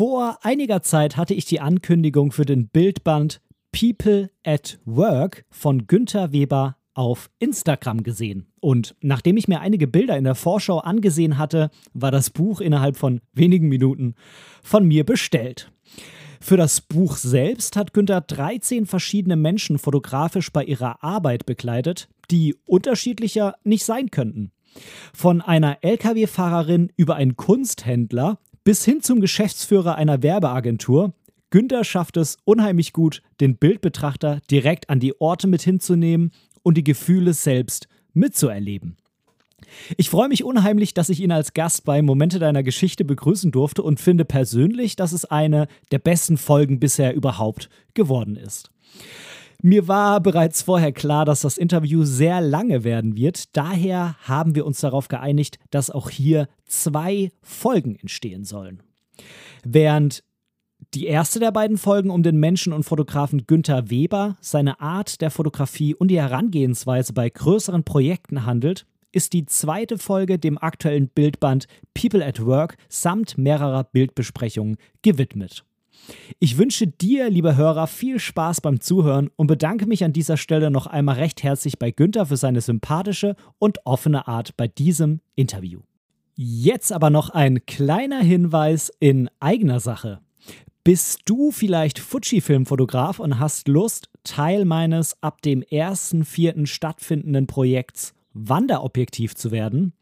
Vor einiger Zeit hatte ich die Ankündigung für den Bildband People at Work von Günther Weber auf Instagram gesehen. Und nachdem ich mir einige Bilder in der Vorschau angesehen hatte, war das Buch innerhalb von wenigen Minuten von mir bestellt. Für das Buch selbst hat Günther 13 verschiedene Menschen fotografisch bei ihrer Arbeit begleitet, die unterschiedlicher nicht sein könnten. Von einer Lkw-Fahrerin über einen Kunsthändler bis hin zum Geschäftsführer einer Werbeagentur. Günther schafft es unheimlich gut, den Bildbetrachter direkt an die Orte mit hinzunehmen und die Gefühle selbst mitzuerleben. Ich freue mich unheimlich, dass ich ihn als Gast bei Momente deiner Geschichte begrüßen durfte und finde persönlich, dass es eine der besten Folgen bisher überhaupt geworden ist. Mir war bereits vorher klar, dass das Interview sehr lange werden wird. Daher haben wir uns darauf geeinigt, dass auch hier zwei Folgen entstehen sollen. Während die erste der beiden Folgen um den Menschen und Fotografen Günther Weber, seine Art der Fotografie und die Herangehensweise bei größeren Projekten handelt, ist die zweite Folge dem aktuellen Bildband People at Work samt mehrerer Bildbesprechungen gewidmet. Ich wünsche dir, lieber Hörer, viel Spaß beim Zuhören und bedanke mich an dieser Stelle noch einmal recht herzlich bei Günther für seine sympathische und offene Art bei diesem Interview. Jetzt aber noch ein kleiner Hinweis in eigener Sache. Bist du vielleicht Fuji-Filmfotograf und hast Lust, Teil meines ab dem 1.4. stattfindenden Projekts Wanderobjektiv zu werden?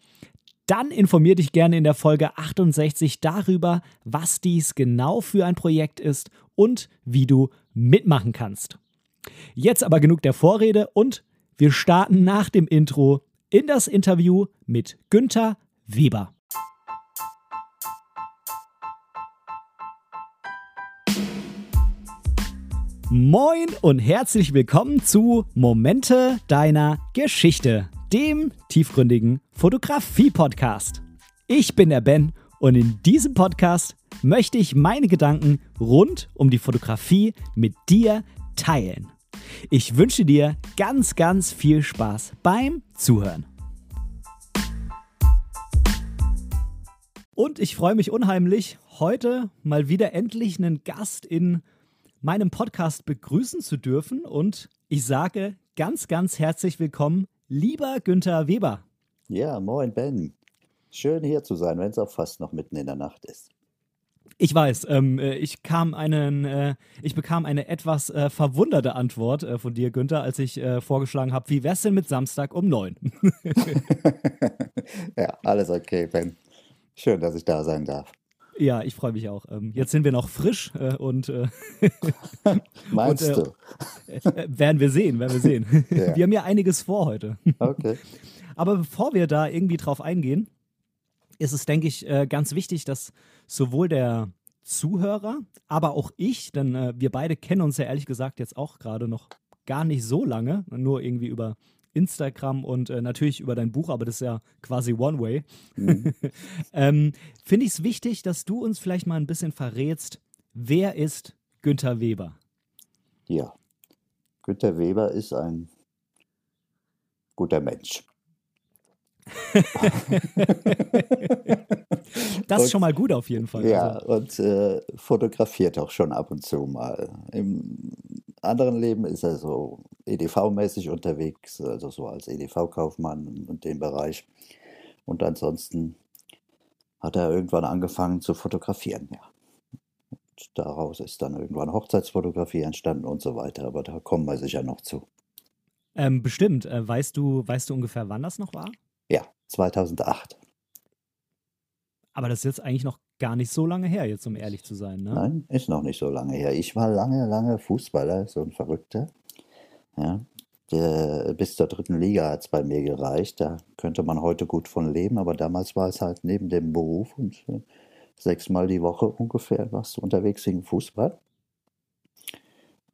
Dann informier dich gerne in der Folge 68 darüber, was dies genau für ein Projekt ist und wie du mitmachen kannst. Jetzt aber genug der Vorrede und wir starten nach dem Intro in das Interview mit Günther Weber. Moin und herzlich willkommen zu Momente deiner Geschichte dem tiefgründigen Fotografie-Podcast. Ich bin der Ben und in diesem Podcast möchte ich meine Gedanken rund um die Fotografie mit dir teilen. Ich wünsche dir ganz, ganz viel Spaß beim Zuhören. Und ich freue mich unheimlich, heute mal wieder endlich einen Gast in meinem Podcast begrüßen zu dürfen. Und ich sage ganz, ganz herzlich willkommen, Lieber Günther Weber. Ja, moin Ben. Schön hier zu sein, wenn es auch fast noch mitten in der Nacht ist. Ich weiß, ähm, äh, ich kam einen, äh, ich bekam eine etwas äh, verwunderte Antwort äh, von dir, Günther, als ich äh, vorgeschlagen habe, wie wär's denn mit Samstag um neun? ja, alles okay, Ben. Schön, dass ich da sein darf. Ja, ich freue mich auch. Ähm, jetzt sind wir noch frisch äh, und. Äh, Meinst und, äh, du? Werden wir sehen, werden wir sehen. Ja. Wir haben ja einiges vor heute. Okay. Aber bevor wir da irgendwie drauf eingehen, ist es, denke ich, ganz wichtig, dass sowohl der Zuhörer, aber auch ich, denn wir beide kennen uns ja ehrlich gesagt jetzt auch gerade noch gar nicht so lange, nur irgendwie über Instagram und äh, natürlich über dein Buch, aber das ist ja quasi One Way. Mhm. ähm, Finde ich es wichtig, dass du uns vielleicht mal ein bisschen verrätst, wer ist Günther Weber? Ja, Günther Weber ist ein guter Mensch. das ist schon mal gut auf jeden Fall. Ja, also. und äh, fotografiert auch schon ab und zu mal. Im anderen Leben ist er so EDV-mäßig unterwegs, also so als EDV-Kaufmann und dem Bereich. Und ansonsten hat er irgendwann angefangen zu fotografieren, ja. Und daraus ist dann irgendwann Hochzeitsfotografie entstanden und so weiter, aber da kommen wir sicher noch zu. Ähm, bestimmt. Äh, weißt, du, weißt du ungefähr, wann das noch war? Ja, 2008. Aber das ist jetzt eigentlich noch gar nicht so lange her, jetzt um ehrlich zu sein, ne? Nein, ist noch nicht so lange her. Ich war lange, lange Fußballer, so ein Verrückter. Ja, der, bis zur dritten Liga hat es bei mir gereicht. Da könnte man heute gut von leben, aber damals war es halt neben dem Beruf und äh, sechsmal die Woche ungefähr warst du unterwegs wegen Fußball.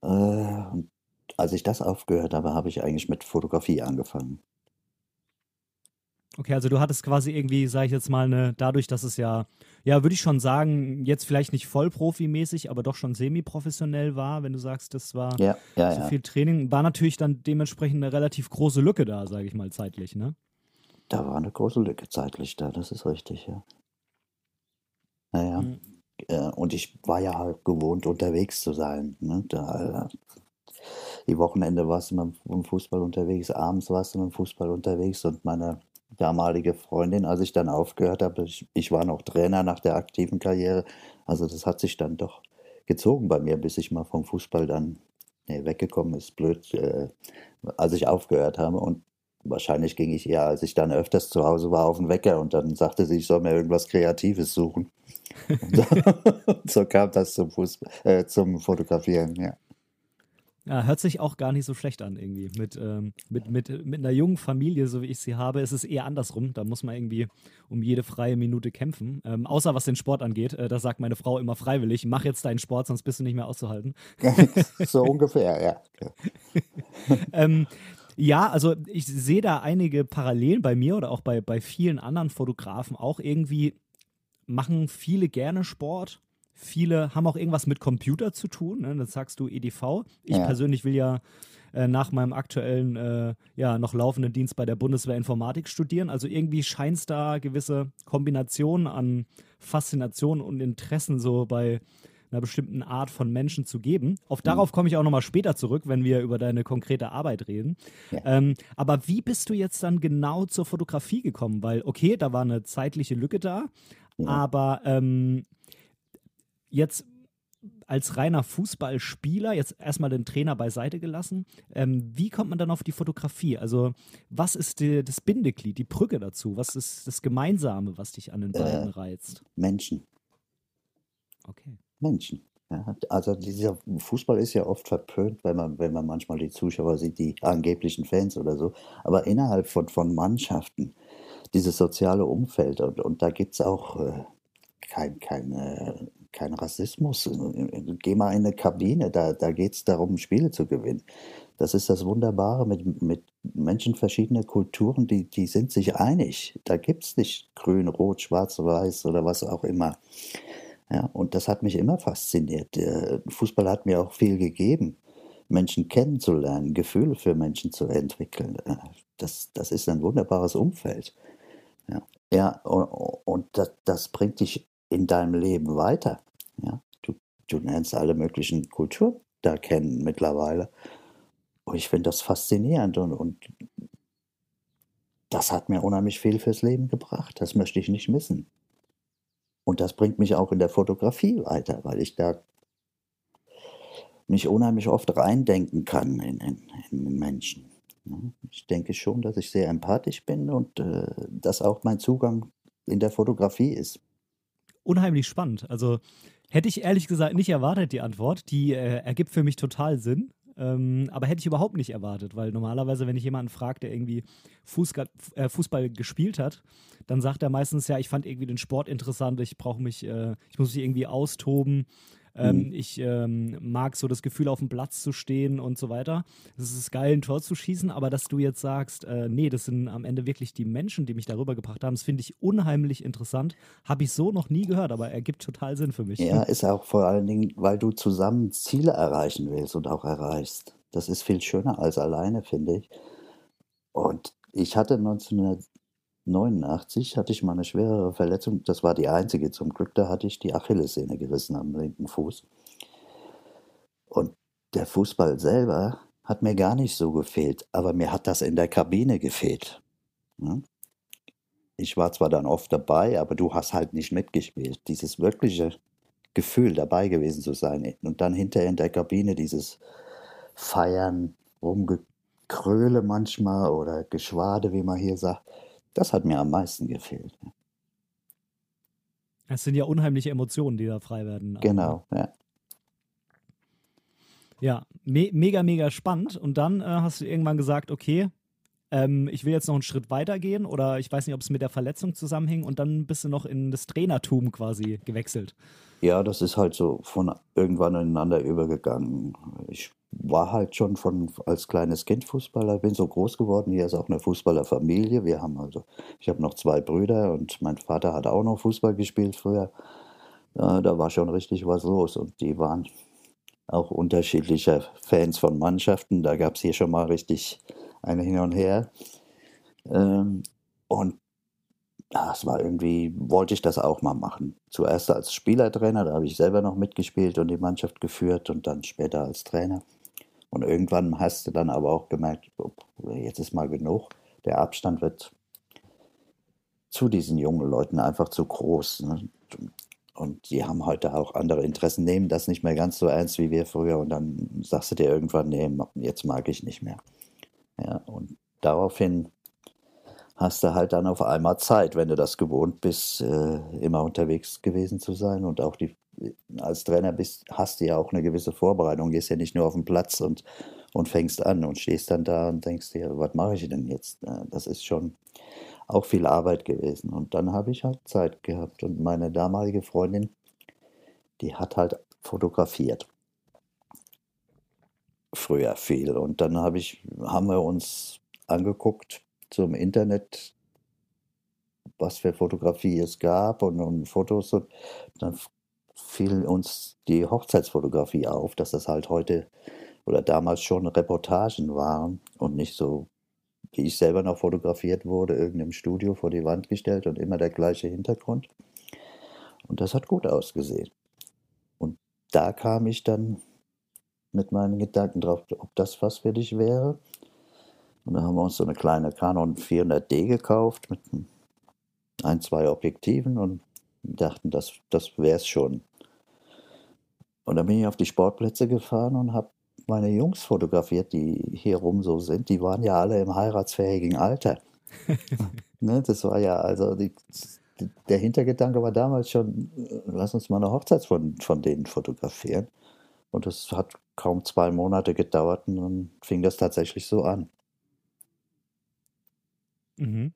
Äh, und als ich das aufgehört habe, habe ich eigentlich mit Fotografie angefangen. Okay, also du hattest quasi irgendwie, sage ich jetzt mal, eine, dadurch, dass es ja, ja, würde ich schon sagen, jetzt vielleicht nicht vollprofimäßig, aber doch schon semi-professionell war, wenn du sagst, das war ja, ja, so viel Training, war natürlich dann dementsprechend eine relativ große Lücke da, sage ich mal, zeitlich, ne? Da war eine große Lücke zeitlich da, das ist richtig, ja. Naja. Mhm. Äh, und ich war ja halt gewohnt, unterwegs zu sein. Ne? Da, die Wochenende warst du mit dem Fußball unterwegs, abends warst du mit dem Fußball unterwegs und meine damalige Freundin, als ich dann aufgehört habe, ich, ich war noch Trainer nach der aktiven Karriere, also das hat sich dann doch gezogen bei mir, bis ich mal vom Fußball dann nee, weggekommen ist, blöd, äh, als ich aufgehört habe und wahrscheinlich ging ich eher, als ich dann öfters zu Hause war, auf den Wecker und dann sagte sie, ich soll mir irgendwas Kreatives suchen. und so kam das zum, Fußball, äh, zum Fotografieren, ja. Ja, hört sich auch gar nicht so schlecht an irgendwie. Mit, ähm, mit, mit, mit einer jungen Familie, so wie ich sie habe, ist es eher andersrum. Da muss man irgendwie um jede freie Minute kämpfen. Ähm, außer was den Sport angeht. Äh, da sagt meine Frau immer freiwillig, mach jetzt deinen Sport, sonst bist du nicht mehr auszuhalten. so ungefähr, ja. ähm, ja, also ich sehe da einige Parallelen bei mir oder auch bei, bei vielen anderen Fotografen. Auch irgendwie machen viele gerne Sport Viele haben auch irgendwas mit Computer zu tun. Ne? Das sagst du EDV. Ich ja. persönlich will ja äh, nach meinem aktuellen, äh, ja, noch laufenden Dienst bei der Bundeswehr Informatik studieren. Also irgendwie scheint es da gewisse Kombinationen an Faszination und Interessen so bei einer bestimmten Art von Menschen zu geben. Auf mhm. darauf komme ich auch nochmal später zurück, wenn wir über deine konkrete Arbeit reden. Ja. Ähm, aber wie bist du jetzt dann genau zur Fotografie gekommen? Weil, okay, da war eine zeitliche Lücke da, ja. aber ähm, Jetzt als reiner Fußballspieler, jetzt erstmal den Trainer beiseite gelassen, ähm, wie kommt man dann auf die Fotografie? Also, was ist die, das Bindeglied, die Brücke dazu? Was ist das Gemeinsame, was dich an den beiden äh, reizt? Menschen. Okay. Menschen. Ja, also dieser Fußball ist ja oft verpönt, wenn man, wenn man manchmal die Zuschauer sieht, die angeblichen Fans oder so. Aber innerhalb von, von Mannschaften, dieses soziale Umfeld, und, und da gibt es auch äh, kein, keine kein Rassismus. Geh mal in eine Kabine, da, da geht es darum, Spiele zu gewinnen. Das ist das Wunderbare mit, mit Menschen verschiedener Kulturen, die, die sind sich einig. Da gibt es nicht grün, rot, schwarz, weiß oder was auch immer. Ja, und das hat mich immer fasziniert. Der Fußball hat mir auch viel gegeben, Menschen kennenzulernen, Gefühle für Menschen zu entwickeln. Das, das ist ein wunderbares Umfeld. Ja, ja und, und das, das bringt dich in deinem Leben weiter. Ja? Du, du lernst alle möglichen Kulturen da kennen mittlerweile. Und ich finde das faszinierend und, und das hat mir unheimlich viel fürs Leben gebracht. Das möchte ich nicht missen. Und das bringt mich auch in der Fotografie weiter, weil ich da mich unheimlich oft reindenken kann in, in, in Menschen. Ich denke schon, dass ich sehr empathisch bin und äh, dass auch mein Zugang in der Fotografie ist unheimlich spannend. Also hätte ich ehrlich gesagt nicht erwartet, die Antwort. Die äh, ergibt für mich total Sinn. Ähm, aber hätte ich überhaupt nicht erwartet, weil normalerweise, wenn ich jemanden frage, der irgendwie Fußball, äh, Fußball gespielt hat, dann sagt er meistens ja, ich fand irgendwie den Sport interessant, ich brauche mich, äh, ich muss mich irgendwie austoben. Ähm, mhm. Ich ähm, mag so das Gefühl, auf dem Platz zu stehen und so weiter. Es ist geil, ein Tor zu schießen, aber dass du jetzt sagst, äh, nee, das sind am Ende wirklich die Menschen, die mich darüber gebracht haben, das finde ich unheimlich interessant. Habe ich so noch nie gehört, aber ergibt total Sinn für mich. Ja, ist auch vor allen Dingen, weil du zusammen Ziele erreichen willst und auch erreichst. Das ist viel schöner als alleine, finde ich. Und ich hatte 1900 89 hatte ich mal eine schwerere Verletzung. Das war die einzige zum Glück. Da hatte ich die Achillessehne gerissen am linken Fuß. Und der Fußball selber hat mir gar nicht so gefehlt, aber mir hat das in der Kabine gefehlt. Ich war zwar dann oft dabei, aber du hast halt nicht mitgespielt. Dieses wirkliche Gefühl, dabei gewesen zu sein und dann hinterher in der Kabine dieses Feiern, Rumgekröle manchmal oder Geschwade, wie man hier sagt, das hat mir am meisten gefehlt. Es sind ja unheimliche Emotionen, die da frei werden. Genau, ja. Ja, me mega, mega spannend. Und dann äh, hast du irgendwann gesagt, okay, ähm, ich will jetzt noch einen Schritt weiter gehen oder ich weiß nicht, ob es mit der Verletzung zusammenhing und dann bist du noch in das Trainertum quasi gewechselt. Ja, das ist halt so von irgendwann ineinander übergegangen. Ich war halt schon von als kleines Kind Fußballer, bin so groß geworden. Hier ist auch eine Fußballerfamilie. Wir haben also, ich habe noch zwei Brüder und mein Vater hat auch noch Fußball gespielt früher. Ja, da war schon richtig was los und die waren auch unterschiedliche Fans von Mannschaften. Da gab es hier schon mal richtig ein Hin und Her. Ähm, und es war irgendwie, wollte ich das auch mal machen. Zuerst als Spielertrainer, da habe ich selber noch mitgespielt und die Mannschaft geführt und dann später als Trainer. Und irgendwann hast du dann aber auch gemerkt, jetzt ist mal genug. Der Abstand wird zu diesen jungen Leuten einfach zu groß. Ne? Und die haben heute auch andere Interessen, nehmen das nicht mehr ganz so ernst wie wir früher. Und dann sagst du dir irgendwann, nee, jetzt mag ich nicht mehr. Ja, und daraufhin hast du halt dann auf einmal Zeit, wenn du das gewohnt bist, äh, immer unterwegs gewesen zu sein. Und auch die, als Trainer bist, hast du ja auch eine gewisse Vorbereitung. Gehst ja nicht nur auf den Platz und, und fängst an und stehst dann da und denkst dir, was mache ich denn jetzt? Das ist schon auch viel Arbeit gewesen. Und dann habe ich halt Zeit gehabt. Und meine damalige Freundin, die hat halt fotografiert. Früher viel. Und dann habe ich, haben wir uns angeguckt zum Internet, was für Fotografie es gab und, und Fotos. Und dann fiel uns die Hochzeitsfotografie auf, dass das halt heute oder damals schon Reportagen waren und nicht so wie ich selber noch fotografiert wurde, irgendeinem Studio vor die Wand gestellt und immer der gleiche Hintergrund. Und das hat gut ausgesehen. Und da kam ich dann mit meinen Gedanken drauf, ob das was für dich wäre. Und dann haben wir uns so eine kleine Canon 400D gekauft mit ein, zwei Objektiven und dachten, das, das wäre es schon. Und dann bin ich auf die Sportplätze gefahren und habe meine Jungs fotografiert, die hier rum so sind, die waren ja alle im heiratsfähigen Alter. ne, das war ja, also die, der Hintergedanke war damals schon, lass uns mal eine Hochzeit von, von denen fotografieren. Und das hat kaum zwei Monate gedauert und dann fing das tatsächlich so an. Mhm.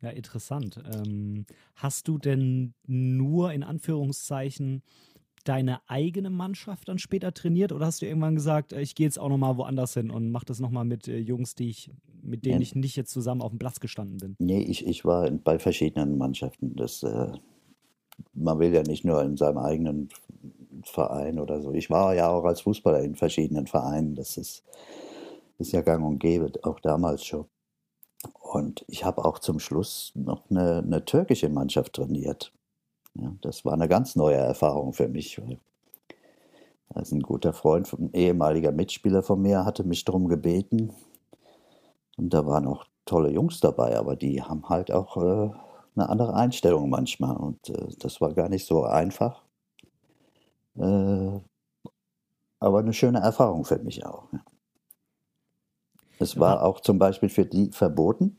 Ja, interessant. Ähm, hast du denn nur in Anführungszeichen deine eigene Mannschaft dann später trainiert oder hast du irgendwann gesagt, äh, ich gehe jetzt auch nochmal woanders hin und mache das nochmal mit äh, Jungs, die ich, mit denen ja. ich nicht jetzt zusammen auf dem Platz gestanden bin? Nee, ich, ich war bei verschiedenen Mannschaften. Das, äh, man will ja nicht nur in seinem eigenen Verein oder so. Ich war ja auch als Fußballer in verschiedenen Vereinen. Das ist, ist ja gang und gäbe, auch damals schon. Und ich habe auch zum Schluss noch eine, eine türkische Mannschaft trainiert. Ja, das war eine ganz neue Erfahrung für mich. Also ein guter Freund, ein ehemaliger Mitspieler von mir, hatte mich darum gebeten. Und da waren auch tolle Jungs dabei, aber die haben halt auch äh, eine andere Einstellung manchmal. Und äh, das war gar nicht so einfach. Äh, aber eine schöne Erfahrung für mich auch. Es war auch zum Beispiel für die verboten,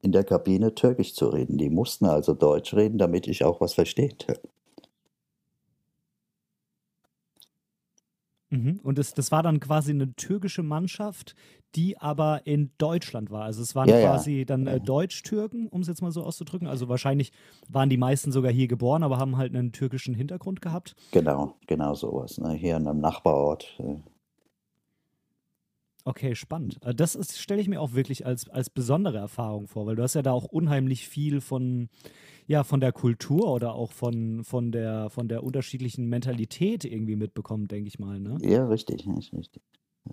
in der Kabine Türkisch zu reden. Die mussten also Deutsch reden, damit ich auch was verstehe. Mhm. Und das, das war dann quasi eine türkische Mannschaft, die aber in Deutschland war. Also es waren ja, quasi ja. dann äh, Deutsch-Türken, um es jetzt mal so auszudrücken. Also wahrscheinlich waren die meisten sogar hier geboren, aber haben halt einen türkischen Hintergrund gehabt. Genau, genau sowas. Ne? Hier in einem Nachbarort. Äh, Okay, spannend. Äh, das stelle ich mir auch wirklich als, als besondere Erfahrung vor, weil du hast ja da auch unheimlich viel von, ja, von der Kultur oder auch von, von, der, von der unterschiedlichen Mentalität irgendwie mitbekommen, denke ich mal. Ne? Ja, richtig, richtig.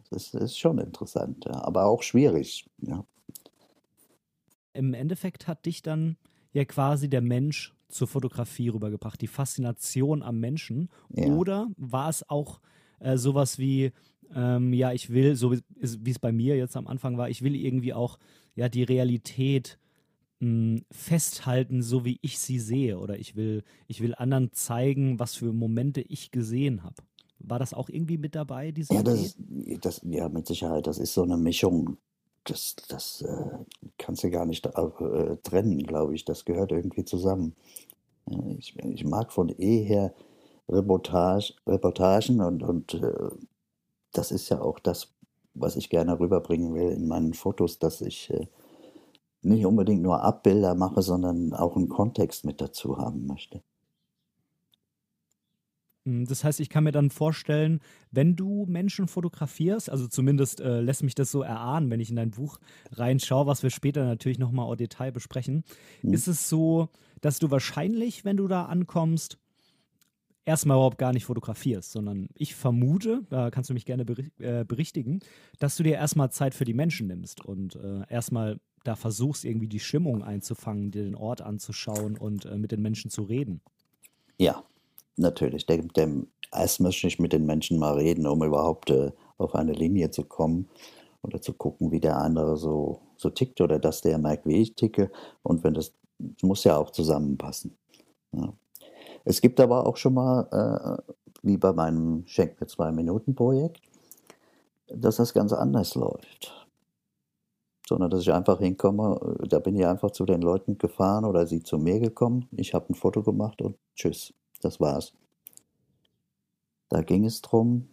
Das ist, schon interessant, ja, aber auch schwierig. Ja. Im Endeffekt hat dich dann ja quasi der Mensch zur Fotografie rübergebracht, die Faszination am Menschen. Ja. Oder war es auch äh, sowas wie, ähm, ja, ich will, so wie es bei mir jetzt am Anfang war, ich will irgendwie auch ja die Realität mh, hm, festhalten, so wie ich sie sehe. Oder ich will, ich will anderen zeigen, was für Momente ich gesehen habe. War das auch irgendwie mit dabei, diese ja, das, das, ja, mit Sicherheit. Das ist so eine Mischung. Das, das äh, kannst du gar nicht äh, trennen, glaube ich. Das gehört irgendwie zusammen. Ich, ich mag von eh her Reportage, Reportagen und, und äh, das ist ja auch das, was ich gerne rüberbringen will in meinen Fotos, dass ich äh, nicht unbedingt nur Abbilder mache, sondern auch einen Kontext mit dazu haben möchte. Hm, das heißt, ich kann mir dann vorstellen, wenn du Menschen fotografierst, also zumindest äh, lässt mich das so erahnen, wenn ich in dein Buch reinschaue, was wir später natürlich nochmal au Detail besprechen, hm. ist es so, dass du wahrscheinlich, wenn du da ankommst, erstmal überhaupt gar nicht fotografierst, sondern ich vermute, da kannst du mich gerne äh, berichtigen, dass du dir erstmal Zeit für die Menschen nimmst und äh, erstmal da versuchst, irgendwie die Stimmung einzufangen, dir den Ort anzuschauen und äh, mit den Menschen zu reden. Ja, natürlich. Der, der, erst möchte ich mit den Menschen mal reden, um überhaupt äh, auf eine Linie zu kommen oder zu gucken, wie der andere so, so tickt oder dass der merkt, wie ich ticke. Und wenn das, das muss ja auch zusammenpassen. Ja. Es gibt aber auch schon mal, äh, wie bei meinem Schenk mir zwei Minuten Projekt, dass das ganz anders läuft. Sondern dass ich einfach hinkomme, da bin ich einfach zu den Leuten gefahren oder sie zu mir gekommen. Ich habe ein Foto gemacht und tschüss, das war's. Da ging es drum,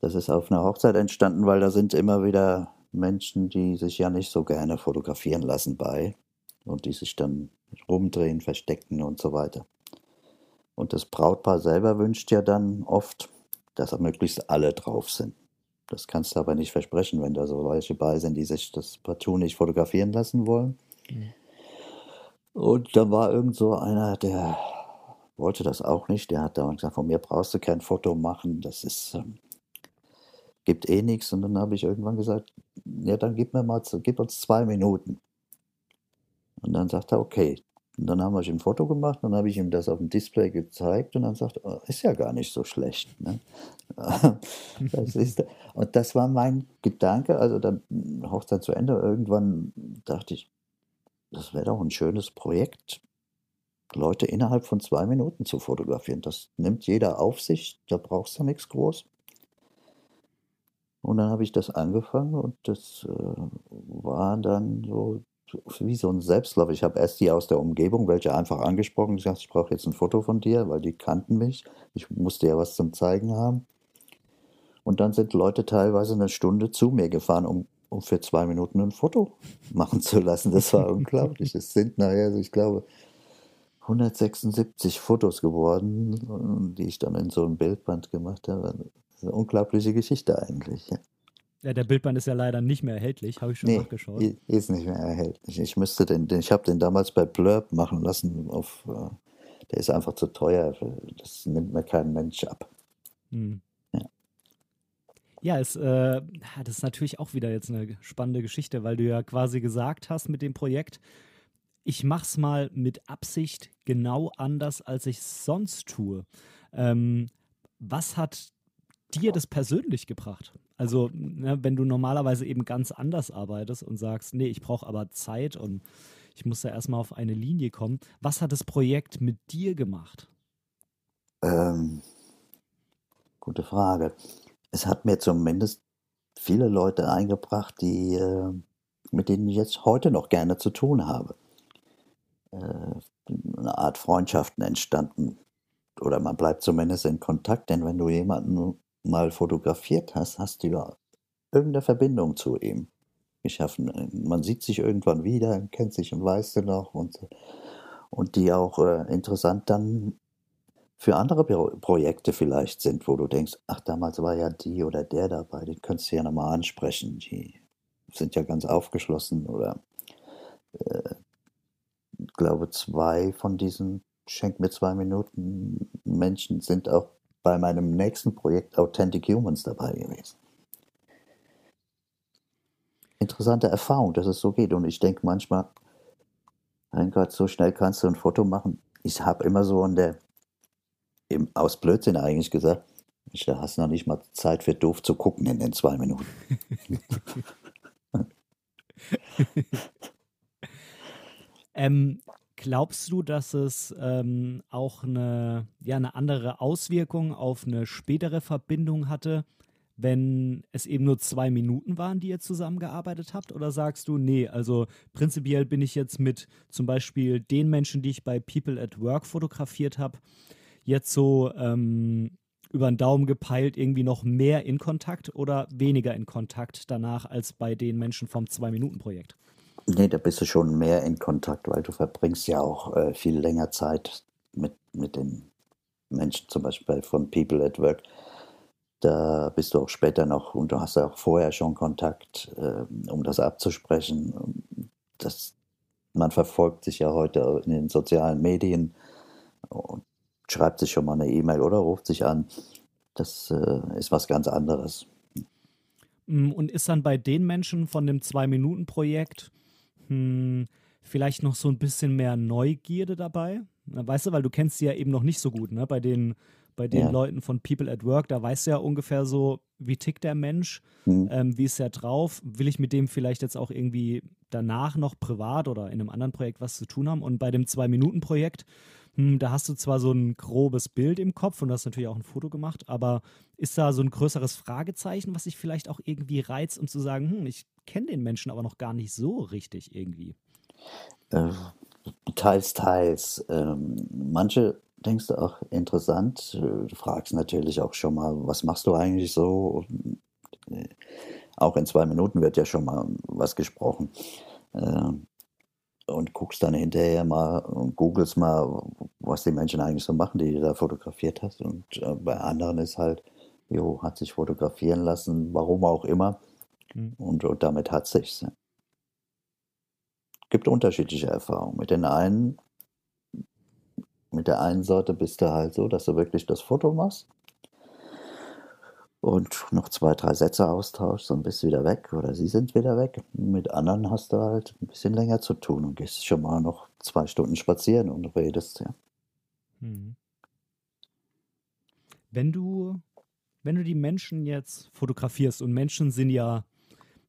das ist auf einer Hochzeit entstanden, weil da sind immer wieder Menschen, die sich ja nicht so gerne fotografieren lassen bei und die sich dann rumdrehen, verstecken und so weiter. Und das Brautpaar selber wünscht ja dann oft, dass möglichst alle drauf sind. Das kannst du aber nicht versprechen, wenn da so welche bei sind, die sich das partout nicht fotografieren lassen wollen. Mhm. Und da war irgend so einer, der wollte das auch nicht. Der hat da gesagt, von mir brauchst du kein Foto machen. Das ist, ähm, gibt eh nichts. Und dann habe ich irgendwann gesagt, ja, dann gib mir mal, gib uns zwei Minuten. Und dann sagt er, okay. Und dann haben wir ein Foto gemacht, dann habe ich ihm das auf dem Display gezeigt und dann sagt er, oh, ist ja gar nicht so schlecht. Ne? das ist, und das war mein Gedanke, also dann Hochzeit zu Ende, irgendwann dachte ich, das wäre doch ein schönes Projekt, Leute innerhalb von zwei Minuten zu fotografieren. Das nimmt jeder auf sich, da brauchst du nichts groß. Und dann habe ich das angefangen und das äh, war dann so wie so ein Selbstlauf. Ich habe erst die aus der Umgebung, welche einfach angesprochen, gesagt, ich brauche jetzt ein Foto von dir, weil die kannten mich. Ich musste ja was zum Zeigen haben. Und dann sind Leute teilweise eine Stunde zu mir gefahren, um, um für zwei Minuten ein Foto machen zu lassen. Das war unglaublich. Es sind nachher, ich glaube, 176 Fotos geworden, die ich dann in so ein Bildband gemacht habe. Das ist eine unglaubliche Geschichte eigentlich. Ja. Ja, der Bildband ist ja leider nicht mehr erhältlich, habe ich schon nee, nachgeschaut. Ist nicht mehr erhältlich. Ich müsste den, den ich habe den damals bei Blurb machen lassen. Auf, äh, der ist einfach zu teuer. Das nimmt mir kein Mensch ab. Hm. Ja, ja es, äh, das ist natürlich auch wieder jetzt eine spannende Geschichte, weil du ja quasi gesagt hast mit dem Projekt, ich mache es mal mit Absicht genau anders, als ich es sonst tue. Ähm, was hat dir das persönlich gebracht? Also, ne, wenn du normalerweise eben ganz anders arbeitest und sagst, nee, ich brauche aber Zeit und ich muss da erstmal auf eine Linie kommen. Was hat das Projekt mit dir gemacht? Ähm, gute Frage. Es hat mir zumindest viele Leute eingebracht, die, äh, mit denen ich jetzt heute noch gerne zu tun habe. Äh, eine Art Freundschaften entstanden. Oder man bleibt zumindest in Kontakt, denn wenn du jemanden mal fotografiert hast, hast du ja irgendeine Verbindung zu ihm geschaffen. Man sieht sich irgendwann wieder, kennt sich und weiß du noch und, und die auch äh, interessant dann für andere Pro Projekte vielleicht sind, wo du denkst, ach, damals war ja die oder der dabei, den könntest du ja nochmal ansprechen. Die sind ja ganz aufgeschlossen oder äh, glaube, zwei von diesen Schenk mir zwei Minuten Menschen sind auch bei meinem nächsten Projekt Authentic Humans dabei gewesen. Interessante Erfahrung, dass es so geht. Und ich denke manchmal, mein Gott, so schnell kannst du ein Foto machen. Ich habe immer so an der, im, aus Blödsinn eigentlich gesagt, da hast du noch nicht mal Zeit für doof zu gucken in den zwei Minuten. ähm, Glaubst du, dass es ähm, auch eine, ja, eine andere Auswirkung auf eine spätere Verbindung hatte, wenn es eben nur zwei Minuten waren, die ihr zusammengearbeitet habt? Oder sagst du, nee, also prinzipiell bin ich jetzt mit zum Beispiel den Menschen, die ich bei People at Work fotografiert habe, jetzt so ähm, über den Daumen gepeilt irgendwie noch mehr in Kontakt oder weniger in Kontakt danach als bei den Menschen vom Zwei-Minuten-Projekt? Nee, da bist du schon mehr in Kontakt, weil du verbringst ja auch äh, viel länger Zeit mit, mit den Menschen, zum Beispiel von People at Work. Da bist du auch später noch und du hast ja auch vorher schon Kontakt, äh, um das abzusprechen. Das, man verfolgt sich ja heute in den sozialen Medien und schreibt sich schon mal eine E-Mail oder ruft sich an. Das äh, ist was ganz anderes. Mm, und ist dann bei den Menschen von dem Zwei-Minuten-Projekt vielleicht noch so ein bisschen mehr Neugierde dabei? Weißt du, weil du kennst sie ja eben noch nicht so gut, ne? Bei den, bei den Ja. Leuten von People at Work, da weißt du ja ungefähr so, wie tickt der Mensch, Hm. ähm, wie ist er drauf, will ich mit dem vielleicht jetzt auch irgendwie danach noch privat oder in einem anderen Projekt was zu tun haben? Und bei dem Zwei-Minuten-Projekt, da hast du zwar so ein grobes Bild im Kopf und hast natürlich auch ein Foto gemacht, aber ist da so ein größeres Fragezeichen, was sich vielleicht auch irgendwie reizt, um zu sagen, hm, ich kenne den Menschen aber noch gar nicht so richtig irgendwie? Äh, teils, teils. Ähm, manche denkst du auch interessant. Äh, Du fragst natürlich auch schon mal, was machst du eigentlich so? Äh, Auch in zwei Minuten wird ja schon mal was gesprochen. Ähm, Und guckst dann hinterher mal und googelst mal, was die Menschen eigentlich so machen, die du da fotografiert hast. Und äh, bei anderen ist halt, jo, hat sich fotografieren lassen, warum auch immer. Hm. Und, und damit hat sich's. Gibt unterschiedliche Erfahrungen. Mit den einen, mit der einen Sorte bist du halt so, dass du wirklich das Foto machst und noch zwei, drei Sätze austauschst und bist wieder weg oder sie sind wieder weg. Mit anderen hast du halt ein bisschen länger zu tun und gehst schon mal noch zwei Stunden spazieren und redest. Ja. Mhm. Wenn du, wenn du die Menschen jetzt fotografierst und Menschen sind ja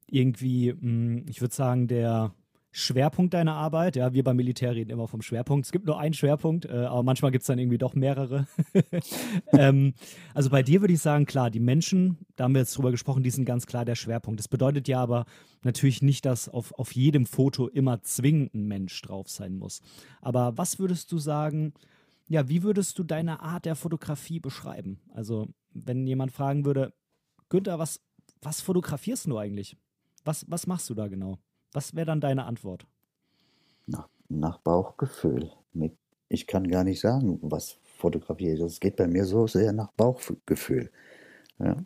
irgendwie, mh, ich würde sagen, der Schwerpunkt deiner Arbeit, ja, wir beim Militär reden immer vom Schwerpunkt. Es gibt nur einen Schwerpunkt, äh, aber manchmal gibt es dann irgendwie doch mehrere. ähm, also bei dir würde ich sagen, klar, die Menschen, da haben wir jetzt drüber gesprochen, die sind ganz klar der Schwerpunkt. Das bedeutet ja aber natürlich nicht, dass auf, auf jedem Foto immer zwingend ein Mensch drauf sein muss. Aber was würdest du sagen, ja, wie würdest du deine Art der Fotografie beschreiben? Also, wenn jemand fragen würde, Günther, was, was fotografierst du eigentlich? Was, was machst du da genau? Was wäre dann deine Antwort? Nach, nach Bauchgefühl. Ich kann gar nicht sagen, was fotografiere ich. Es geht bei mir so sehr nach Bauchgefühl. Ja.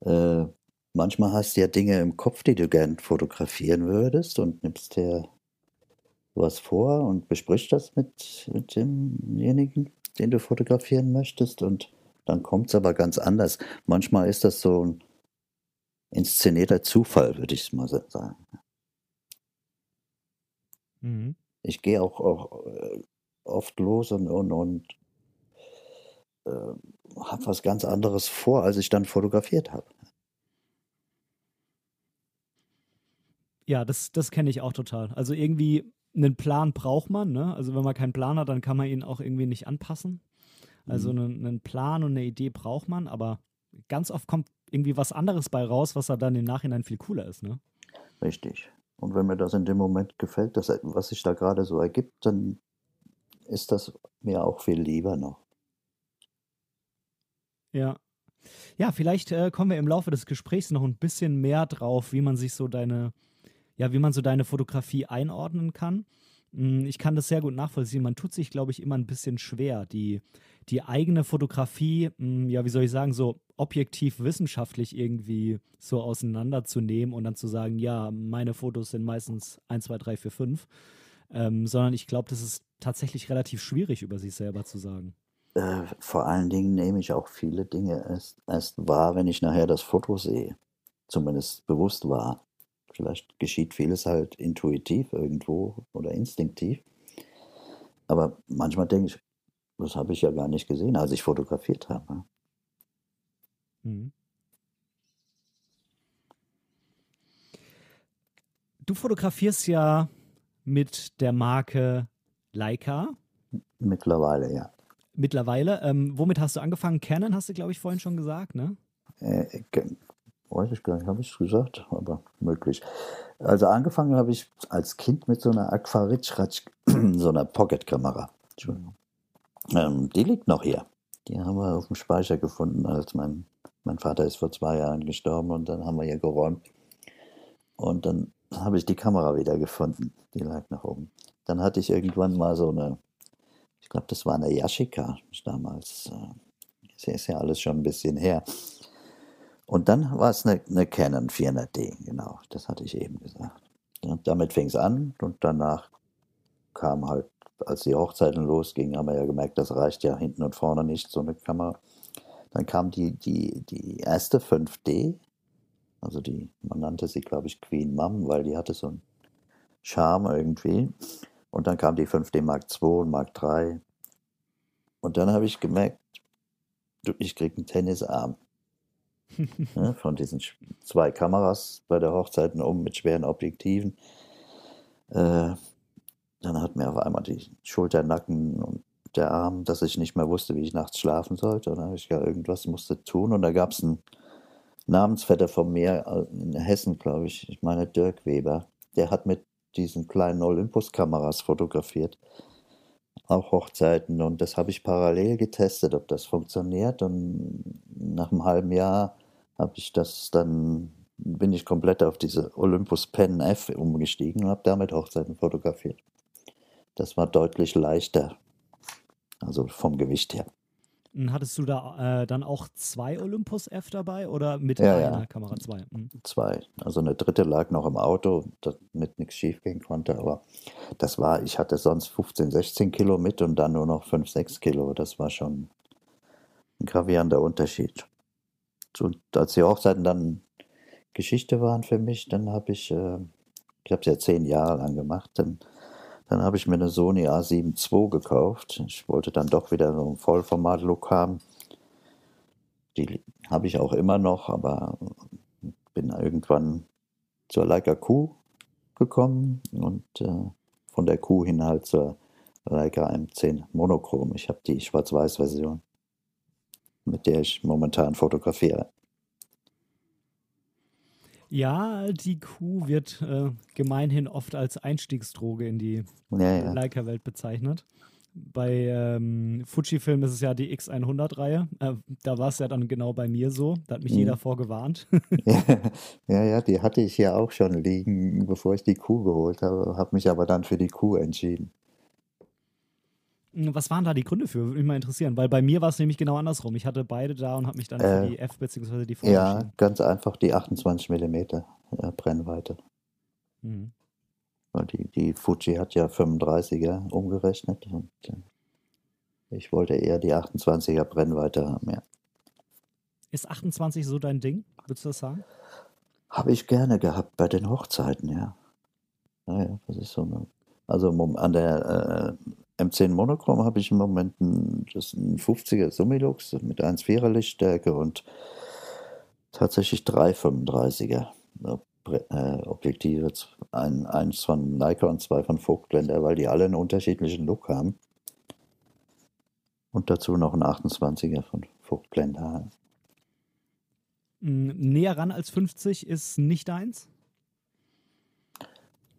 Äh, manchmal hast du ja Dinge im Kopf, die du gern fotografieren würdest und nimmst dir was vor und besprichst das mit, mit demjenigen, den du fotografieren möchtest und dann kommt es aber ganz anders. Manchmal ist das so ein inszenierter Zufall, würde ich mal sagen. Mhm. Ich gehe auch, auch äh, oft los und, und, und äh, habe was ganz anderes vor, als ich dann fotografiert habe. Ja, das, das kenne ich auch total. Also irgendwie einen Plan braucht man, ne? Also wenn man keinen Plan hat, dann kann man ihn auch irgendwie nicht anpassen. Also Mhm. einen, einen Plan und eine Idee braucht man, aber ganz oft kommt irgendwie was anderes bei raus, was dann im Nachhinein viel cooler ist, ne? Richtig. Und wenn mir das in dem Moment gefällt, das, was sich da gerade so ergibt, dann ist das mir auch viel lieber noch. Ja. Ja, vielleicht äh, kommen wir im Laufe des Gesprächs noch ein bisschen mehr drauf, wie man sich so deine, ja, wie man so deine Fotografie einordnen kann. Mm, Ich kann das sehr gut nachvollziehen. Man tut sich, glaube ich, immer ein bisschen schwer, die, die eigene Fotografie, mm, ja, wie soll ich sagen, so objektiv wissenschaftlich irgendwie so auseinanderzunehmen und dann zu sagen, ja, meine Fotos sind meistens 1, 2, 3, 4, 5. Ähm, sondern ich glaube, das ist tatsächlich relativ schwierig über sich selber zu sagen. Äh, vor allen Dingen nehme ich auch viele Dinge erst, erst wahr, wenn ich nachher das Foto sehe. Zumindest bewusst wahr. Vielleicht geschieht vieles halt intuitiv irgendwo oder instinktiv. Aber manchmal denke ich, das habe ich ja gar nicht gesehen, als ich fotografiert habe. Mhm. Du fotografierst ja mit der Marke Leica Mittlerweile, ja. mittlerweile. Ähm, womit hast du angefangen? Canon hast du, glaube ich, vorhin schon gesagt, ne? Äh, weiß ich gar nicht, habe ich es gesagt, aber möglich. Also angefangen habe ich als Kind mit so einer Aquaritschratsch, so einer Pocketkamera. Entschuldigung. Ähm, die liegt noch hier. Die haben wir auf dem Speicher gefunden, als mein, mein Vater ist vor zwei Jahren gestorben und dann haben wir hier geräumt. Und dann habe ich die Kamera wieder gefunden. Die lag nach oben. Dann hatte ich irgendwann mal so eine, ich glaube, das war eine Yashica damals. äh, Das ist ja alles schon ein bisschen her. Und dann war es eine, eine Canon 400D, genau, das hatte ich eben gesagt. Und damit fing es an und danach kam halt, als die Hochzeiten losgingen, haben wir ja gemerkt, das reicht ja hinten und vorne nicht, so eine Kamera. Dann kam die, die, die erste 5D, also die, man nannte sie, glaube ich, Queen Mom, weil die hatte so ein Charme irgendwie. Und dann kam die 5D Mark II und Mark III. Und dann habe ich gemerkt, ich kriege einen Tennisarm. ja, von diesen zwei Kameras bei der Hochzeit um mit schweren Objektiven. Äh, dann hat mir auf einmal die Schulter, Nacken und der Arm, dass ich nicht mehr wusste, wie ich nachts schlafen sollte. Und dann habe ich ja irgendwas musste tun. Und da gab es einen Namensvetter von mir äh, in Hessen, glaube ich, ich meine Dirk Weber, der hat mit diesen kleinen Olympus-Kameras fotografiert. Auch Hochzeiten. Und das habe ich parallel getestet, ob das funktioniert. Und nach einem halben Jahr habe ich das dann, bin ich komplett auf diese Olympus Pen F umgestiegen und habe damit Hochzeiten fotografiert. Das war deutlich leichter. Also vom Gewicht her. Hattest du da äh, dann auch zwei Olympus F dabei oder mit ja, einer ja. Kamera zwei? Mhm. Zwei. Also eine dritte lag noch im Auto, damit nichts schief gehen konnte. Aber das war, ich hatte sonst 15, 16 Kilo mit und dann nur noch 5, 6 Kilo. Das war schon ein gravierender Unterschied. Und als die Hochzeiten dann Geschichte waren für mich, dann habe ich, äh, ich habe es ja zehn Jahre lang gemacht, dann dann habe ich mir eine Sony A7 II gekauft. Ich wollte dann doch wieder so einen Vollformat-Look haben. Die habe ich auch immer noch, aber bin irgendwann zur Leica Q gekommen und äh, von der Q hin halt zur Leica M10 Monochrom. Ich habe die Schwarz-Weiß-Version, mit der ich momentan fotografiere. Ja, die Kuh wird äh, gemeinhin oft als Einstiegsdroge in die Ja, ja. Leica-Welt bezeichnet. Bei ähm, Fujifilm ist es ja die X100-Reihe. Äh, da war es ja dann genau bei mir so. Da hat mich Mhm. jeder vorgewarnt. Ja, ja, ja, die hatte ich ja auch schon liegen, bevor ich die Kuh geholt habe, habe mich aber dann für die Kuh entschieden. Was waren da die Gründe für? Würde mich mal interessieren. Weil bei mir war es nämlich genau andersrum. Ich hatte beide da und habe mich dann für Äh, die F bzw. die V Ja, entschieden. ganz einfach die 28 mm ja, Brennweite. Mhm. Weil die, die Fuji hat ja 35er umgerechnet und äh, ich wollte eher die 28er Brennweite haben, ja. Ist 28 so dein Ding? Würdest du das sagen? Habe ich gerne gehabt bei den Hochzeiten, ja. Naja, das ist so eine. Also an der äh, M10 Monochrom habe ich im Moment ein, das ein 50er Summilux mit 1,4er Lichtstärke und tatsächlich drei 35er Ob- äh, Objektive. Ein, eins von und zwei von Vogtländer, weil die alle einen unterschiedlichen Look haben. Und dazu noch ein 28er von Vogtländer. Näher ran als 50 ist nicht deins?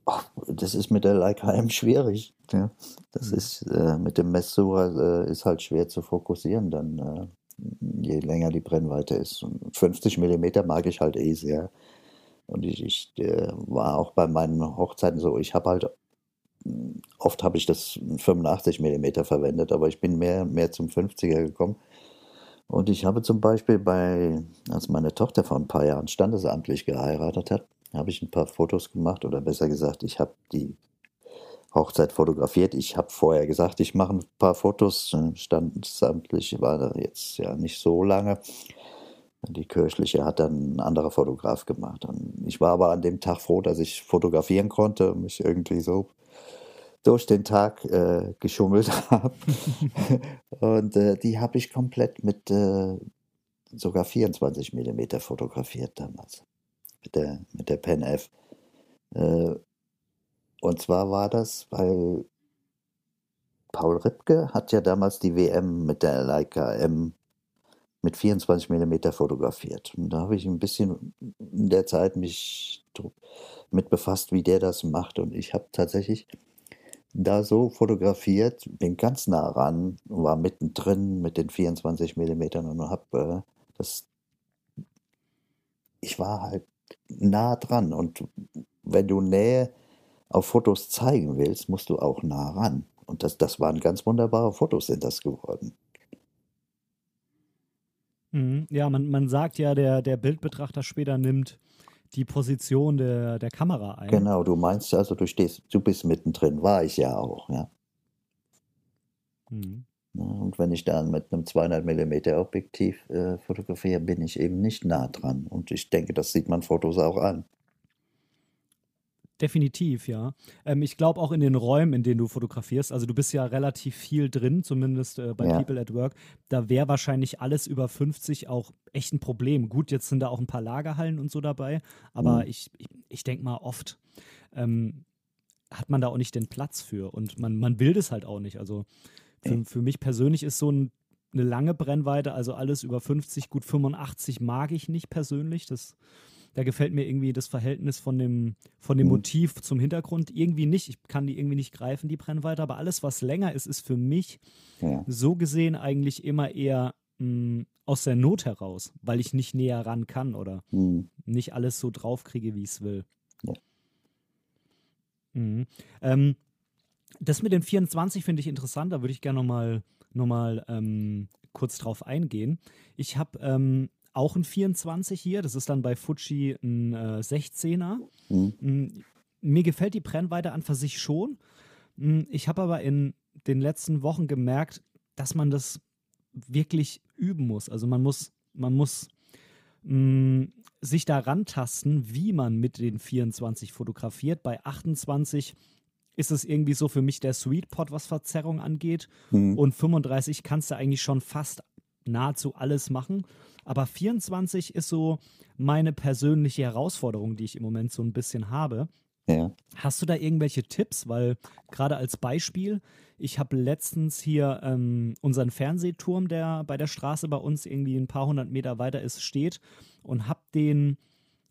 Ach, das ist mit der Leica M schwierig. Ja. Das Mhm. ist äh, mit dem Messsucher äh, ist halt schwer zu fokussieren, dann äh, je länger die Brennweite ist. Und 50 mm mag ich halt eh sehr. Und ich, ich war auch bei meinen Hochzeiten so, ich habe halt mh, oft habe ich das 85 mm verwendet, aber ich bin mehr mehr zum 50er gekommen. Und ich habe zum Beispiel bei, als meine Tochter vor ein paar Jahren standesamtlich geheiratet hat, habe ich ein paar Fotos gemacht oder besser gesagt, ich habe die Hochzeit fotografiert. Ich habe vorher gesagt, ich mache ein paar Fotos. Standesamtlich war da jetzt ja nicht so lange. Die kirchliche hat dann ein anderer Fotograf gemacht. Und ich war aber an dem Tag froh, dass ich fotografieren konnte und mich irgendwie so durch den Tag äh, geschummelt habe. und äh, die habe ich komplett mit äh, sogar 24 mm fotografiert damals. Mit der, mit der Pen F. Äh, und zwar war das, weil Paul Ripke hat ja damals die WM mit der Leica M mit 24 mm fotografiert. Und da habe ich ein bisschen in der Zeit mich mit befasst, wie der das macht. Und ich habe tatsächlich da so fotografiert, bin ganz nah ran, war mittendrin mit den 24 mm und habe äh, das, ich war halt nah dran. Und wenn du Nähe auf Fotos zeigen willst, musst du auch nah ran. Und das, das waren ganz wunderbare Fotos, sind das geworden. Mhm. Ja, man, man sagt ja, der, der Bildbetrachter später nimmt die Position der, der Kamera ein. Genau, du meinst also, du stehst, du bist mittendrin, war ich ja auch, ja. Mhm. Und wenn ich dann mit einem 200 mm Objektiv äh, fotografiere, bin ich eben nicht nah dran. Und ich denke, das sieht man Fotos auch an. Definitiv, ja. Ähm, ich glaube auch in den Räumen, in denen du fotografierst, also du bist ja relativ viel drin, zumindest äh, bei Ja. People at Work, da wäre wahrscheinlich alles über 50 auch echt ein Problem. Gut, jetzt sind da auch ein paar Lagerhallen und so dabei, aber Mhm. ich, ich, ich denke mal oft ähm, hat man da auch nicht den Platz für und man, man will das halt auch nicht. Also für, für mich persönlich ist so ein, eine lange Brennweite, also alles über 50, gut 85 mag ich nicht persönlich. Das, da gefällt mir irgendwie das Verhältnis von dem, von dem Mhm. Motiv zum Hintergrund irgendwie nicht. Ich kann die irgendwie nicht greifen, die Brennweite, aber alles, was länger ist, ist für mich Ja. so gesehen eigentlich immer eher mh, aus der Not heraus, weil ich nicht näher ran kann oder Hm. nicht alles so draufkriege, wie ich es will. Ja. Mhm. Ähm, das mit den 24 finde ich interessant, da würde ich gerne nochmal noch mal, ähm, kurz drauf eingehen. Ich habe ähm, auch ein 24 hier, das ist dann bei Fuji ein äh, 16er. Hm. Mm, Mir gefällt die Brennweite an für sich schon. Mm, Ich habe aber in den letzten Wochen gemerkt, dass man das wirklich üben muss. Also man muss, man muss mh, sich da rantasten, wie man mit den 24 fotografiert. Bei 28 ist es irgendwie so für mich der Sweet Pot, was Verzerrung angeht. Hm. Und 35 kannst du eigentlich schon fast nahezu alles machen. Aber 24 ist so meine persönliche Herausforderung, die ich im Moment so ein bisschen habe. Ja. Hast du da irgendwelche Tipps? Weil gerade als Beispiel, ich habe letztens hier ähm, unseren Fernsehturm, der bei der Straße bei uns irgendwie ein paar hundert Meter weiter ist, steht und habe den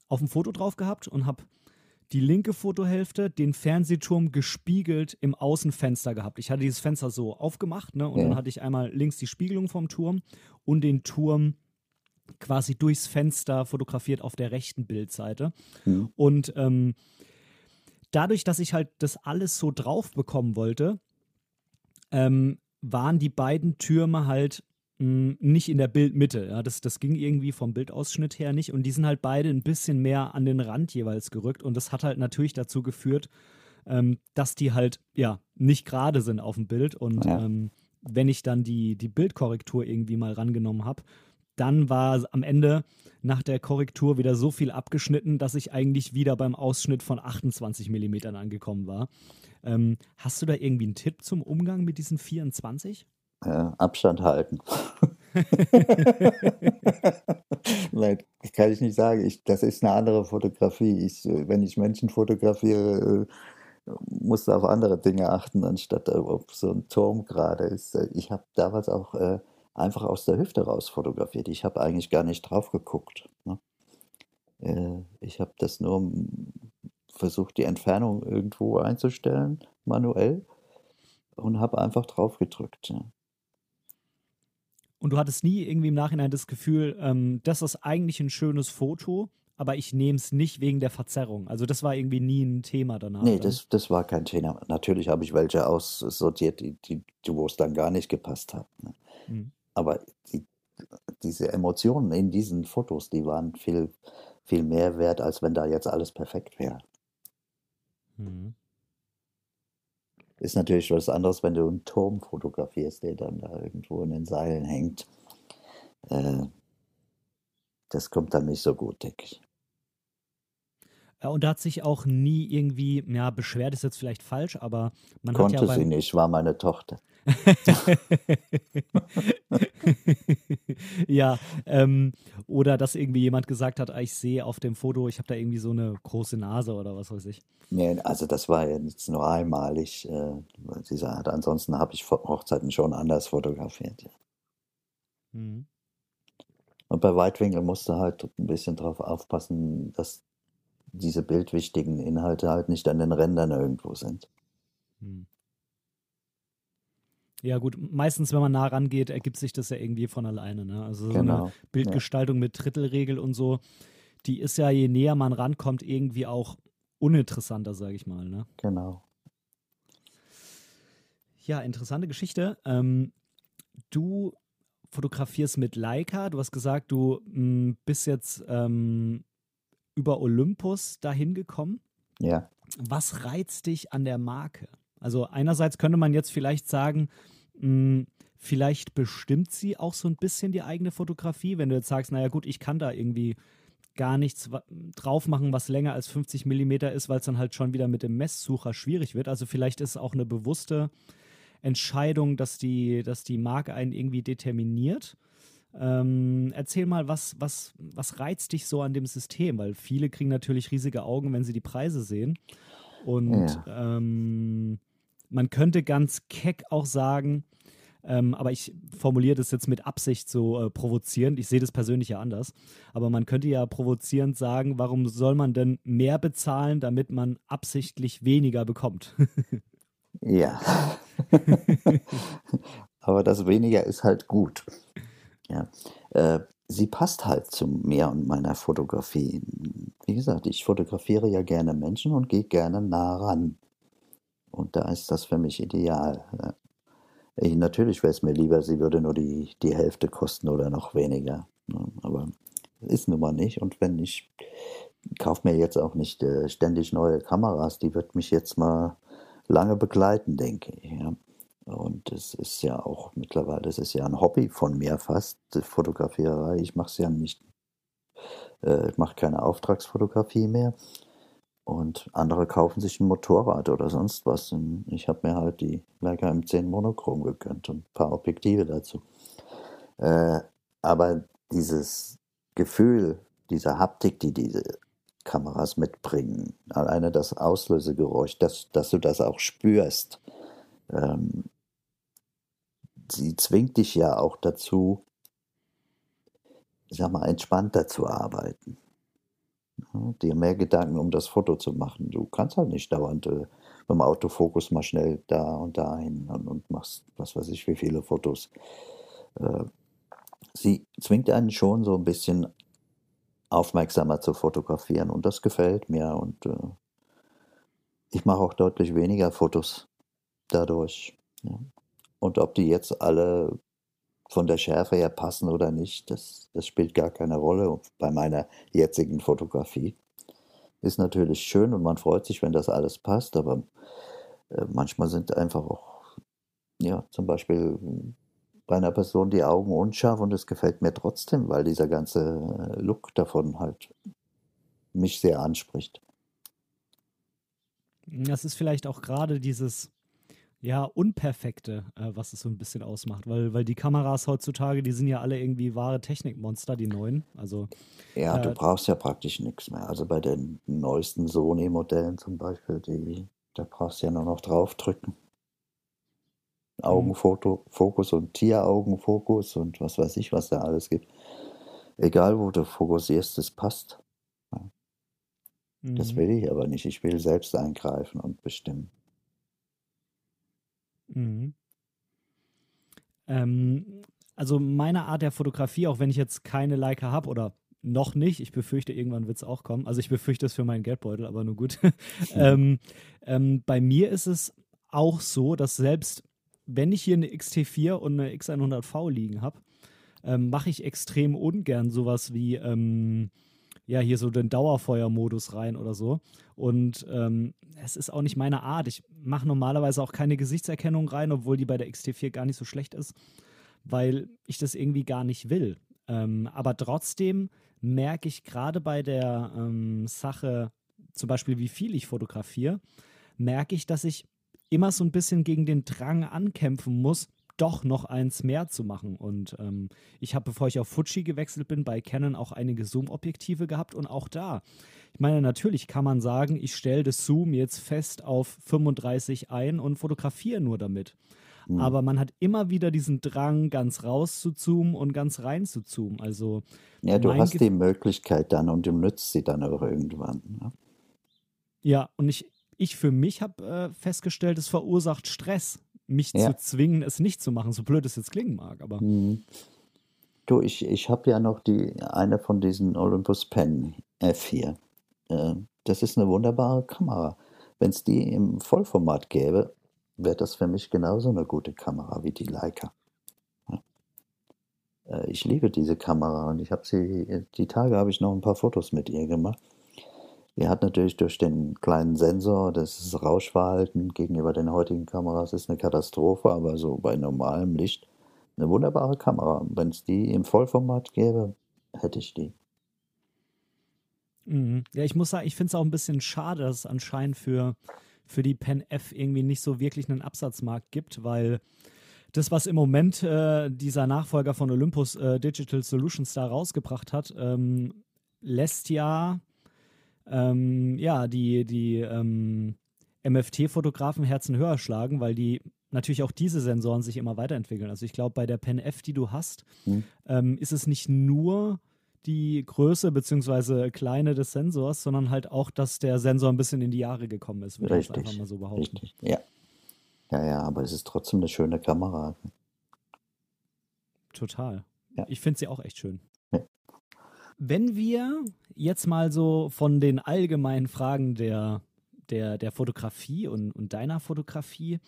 auf dem Foto drauf gehabt und habe die linke Fotohälfte, den Fernsehturm gespiegelt im Außenfenster gehabt. Ich hatte dieses Fenster so aufgemacht ne, und Ja. dann hatte ich einmal links die Spiegelung vom Turm und den Turm quasi durchs Fenster fotografiert auf der rechten Bildseite. Hm. Und ähm, dadurch, dass ich halt das alles so drauf bekommen wollte, ähm, waren die beiden Türme halt mh, nicht in der Bildmitte. Ja, das, das ging irgendwie vom Bildausschnitt her nicht. Und die sind halt beide ein bisschen mehr an den Rand jeweils gerückt. Und das hat halt natürlich dazu geführt, ähm, dass die halt ja nicht gerade sind auf dem Bild. Und Ja. ähm, wenn ich dann die, die Bildkorrektur irgendwie mal rangenommen habe, dann war am Ende nach der Korrektur wieder so viel abgeschnitten, dass ich eigentlich wieder beim Ausschnitt von 28 Millimetern angekommen war. Ähm, hast du da irgendwie einen Tipp zum Umgang mit diesen 24? Äh, Abstand halten. Nein, kann ich nicht sagen. Ich, das ist eine andere Fotografie. Ich, äh, wenn ich Menschen fotografiere, äh, muss auf andere Dinge achten, anstatt ob so ein Turm gerade ist. Ich habe damals auch äh, einfach aus der Hüfte raus fotografiert. Ich habe eigentlich gar nicht drauf geguckt. Ne? Äh, ich habe das nur mm, versucht, die Entfernung irgendwo einzustellen, manuell, und habe einfach drauf gedrückt. Ja. Und du hattest nie irgendwie im Nachhinein das Gefühl, ähm, das ist eigentlich ein schönes Foto, aber ich nehme es nicht wegen der Verzerrung. Also das war irgendwie nie ein Thema danach. Nee, das, das war kein Thema. Natürlich habe ich welche aussortiert, die, die, die- wo es dann gar nicht gepasst hat. Ne? Mhm. Aber die, diese Emotionen in diesen Fotos, die waren viel, viel mehr wert, als wenn da jetzt alles perfekt wäre. Mhm. Ist natürlich was anderes, wenn du einen Turm fotografierst, der dann da irgendwo in den Seilen hängt. Äh, das kommt dann nicht so gut, denke ich. Ja, und da hat sich auch nie irgendwie, ja, beschwert ist jetzt vielleicht falsch, aber man Konnte hat ja sie beim, nicht, war meine Tochter. ja, ähm, oder dass irgendwie jemand gesagt hat, ah, ich sehe auf dem Foto, ich habe da irgendwie so eine große Nase oder was weiß ich. Nee, also das war ja jetzt nur einmalig. Äh, sie sagt, ansonsten habe ich Hochzeiten schon anders fotografiert. Ja. Mhm. Und bei Weitwinkel musst du halt ein bisschen drauf aufpassen, dass diese bildwichtigen Inhalte halt nicht an den Rändern irgendwo sind. Hm. Ja, gut, meistens, wenn man nah rangeht, ergibt sich das ja irgendwie von alleine. Ne? Also so eine Genau. Bildgestaltung mit Drittelregel und so, die ist ja, je näher man rankommt, irgendwie auch uninteressanter, sage ich mal. Ne? Genau. Ja, interessante Geschichte. Ähm, du fotografierst mit Leica. Du hast gesagt, du mh, bist jetzt ähm, über Olympus dahin gekommen. Ja. Was reizt dich an der Marke? Also einerseits könnte man jetzt vielleicht sagen, mh, vielleicht bestimmt sie auch so ein bisschen die eigene Fotografie, wenn du jetzt sagst, naja gut, ich kann da irgendwie gar nichts drauf machen, was länger als 50 Millimeter ist, weil es dann halt schon wieder mit dem Messsucher schwierig wird. Also vielleicht ist es auch eine bewusste Entscheidung, dass die, dass die Marke einen irgendwie determiniert. Ähm, erzähl mal, was, was, was reizt dich so an dem System? Weil viele kriegen natürlich riesige Augen, wenn sie die Preise sehen. Und ja. ähm, man könnte ganz keck auch sagen, ähm, aber ich formuliere das jetzt mit Absicht so äh, provozierend. Ich sehe das persönlich ja anders. Aber man könnte ja provozierend sagen, warum soll man denn mehr bezahlen, damit man absichtlich weniger bekommt? ja. aber das weniger ist halt gut. Ja. Äh, sie passt halt zu mir und meiner Fotografie. Wie gesagt, ich fotografiere ja gerne Menschen und gehe gerne nah ran. Und da ist das für mich ideal. Ich, natürlich wäre es mir lieber, sie würde nur die, die Hälfte kosten oder noch weniger. Ne? Aber ist nun mal nicht. Und wenn ich kaufe mir jetzt auch nicht äh, ständig neue Kameras, die wird mich jetzt mal lange begleiten, denke ich. Und es ist ja auch mittlerweile, das ist ja ein Hobby von mir fast, die Fotografierei. Ich mache es ja nicht, äh, ich mache keine Auftragsfotografie mehr. Und andere kaufen sich ein Motorrad oder sonst was. Und ich habe mir halt die Leica M10 Monochrom gegönnt und ein paar Objektive dazu. Äh, aber dieses Gefühl, diese Haptik, die diese Kameras mitbringen, alleine das Auslösegeräusch, dass, dass du das auch spürst, ähm, sie zwingt dich ja auch dazu, ich sag mal, entspannter zu arbeiten. Dir mehr Gedanken um das Foto zu machen. Du kannst halt nicht dauernd äh, mit dem Autofokus mal schnell da und da hin und, und machst, was weiß ich, wie viele Fotos. Äh, sie zwingt einen schon so ein bisschen aufmerksamer zu fotografieren und das gefällt mir und äh, ich mache auch deutlich weniger Fotos dadurch. Ja. Und ob die jetzt alle von der Schärfe her passen oder nicht, das, das spielt gar keine Rolle bei meiner jetzigen Fotografie. Ist natürlich schön und man freut sich, wenn das alles passt, aber äh, manchmal sind einfach auch, ja, zum Beispiel bei einer Person die Augen unscharf und es gefällt mir trotzdem, weil dieser ganze äh, Look davon halt mich sehr anspricht. Das ist vielleicht auch gerade dieses, ja, Unperfekte, äh, was es so ein bisschen ausmacht. Weil, weil die Kameras heutzutage, die sind ja alle irgendwie wahre Technikmonster, die neuen. Also, ja, äh, du brauchst ja praktisch nichts mehr. Also bei den neuesten Sony-Modellen zum Beispiel, die, da brauchst du ja nur noch draufdrücken. Augenfokus und Tieraugenfokus und was weiß ich, was da alles gibt. Egal, wo du fokussierst, es passt. Ja. Mhm. Das will ich aber nicht. Ich will selbst eingreifen und bestimmen. Mhm. Ähm, also meine Art der Fotografie, auch wenn ich jetzt keine Leica habe oder noch nicht, ich befürchte, irgendwann wird es auch kommen. Also ich befürchte es für meinen Geldbeutel, aber nur gut. ähm, ähm, bei mir ist es auch so, dass selbst wenn ich hier eine XT4 und eine X100V liegen habe, ähm, mache ich extrem ungern sowas wie ähm, ja, hier so den Dauerfeuermodus rein oder so. Und ähm, es ist auch nicht meine Art. Ich mache normalerweise auch keine Gesichtserkennung rein, obwohl die bei der XT4 gar nicht so schlecht ist, weil ich das irgendwie gar nicht will. Ähm, aber trotzdem merke ich gerade bei der ähm, Sache, zum Beispiel wie viel ich fotografiere, merke ich, dass ich immer so ein bisschen gegen den Drang ankämpfen muss, doch noch eins mehr zu machen. Und ähm, ich habe, bevor ich auf Fuji gewechselt bin, bei Canon auch einige Zoom-Objektive gehabt und auch da. Ich meine, natürlich kann man sagen, ich stelle das Zoom jetzt fest auf 35 ein und fotografiere nur damit. Mhm. Aber man hat immer wieder diesen Drang, ganz raus zu zoomen und ganz rein zu zoomen. Also ja, du hast Ge die Möglichkeit dann und du nützt sie dann auch irgendwann. Ne? Ja, und ich, ich für mich habe äh, festgestellt, es verursacht Stress, mich ja. zu zwingen, es nicht zu machen, so blöd es jetzt klingen mag. Aber mhm. Du, ich, ich habe ja noch die eine von diesen Olympus Pen F4. Äh, das ist eine wunderbare Kamera. Wenn es die im Vollformat gäbe, wäre das für mich genauso eine gute Kamera wie die Leica. Äh, ich liebe diese Kamera und ich habe sie, die Tage habe ich noch ein paar Fotos mit ihr gemacht. Die hat natürlich durch den kleinen Sensor, das Rauschverhalten gegenüber den heutigen Kameras ist eine Katastrophe, aber so bei normalem Licht eine wunderbare Kamera. Wenn es die im Vollformat gäbe, hätte ich die. Mhm. Ja, ich muss sagen, ich finde es auch ein bisschen schade, dass es anscheinend für, für die Pen F irgendwie nicht so wirklich einen Absatzmarkt gibt, weil das, was im Moment äh, dieser Nachfolger von Olympus äh, Digital Solutions da rausgebracht hat, ähm, lässt ja, ähm, ja die, die ähm, MFT-Fotografen Herzen höher schlagen, weil die natürlich auch diese Sensoren sich immer weiterentwickeln. Also ich glaube, bei der Pen F, die du hast, mhm. ähm, ist es nicht nur die Größe bzw. Kleine des Sensors, sondern halt auch, dass der Sensor ein bisschen in die Jahre gekommen ist, würde ich einfach mal so behaupten. Richtig, ja. Ja, ja, aber es ist trotzdem eine schöne Kamera. Total. Ja. Ich finde sie auch echt schön. Wenn wir jetzt mal so von den allgemeinen Fragen der, der, der Fotografie und, und deiner Fotografie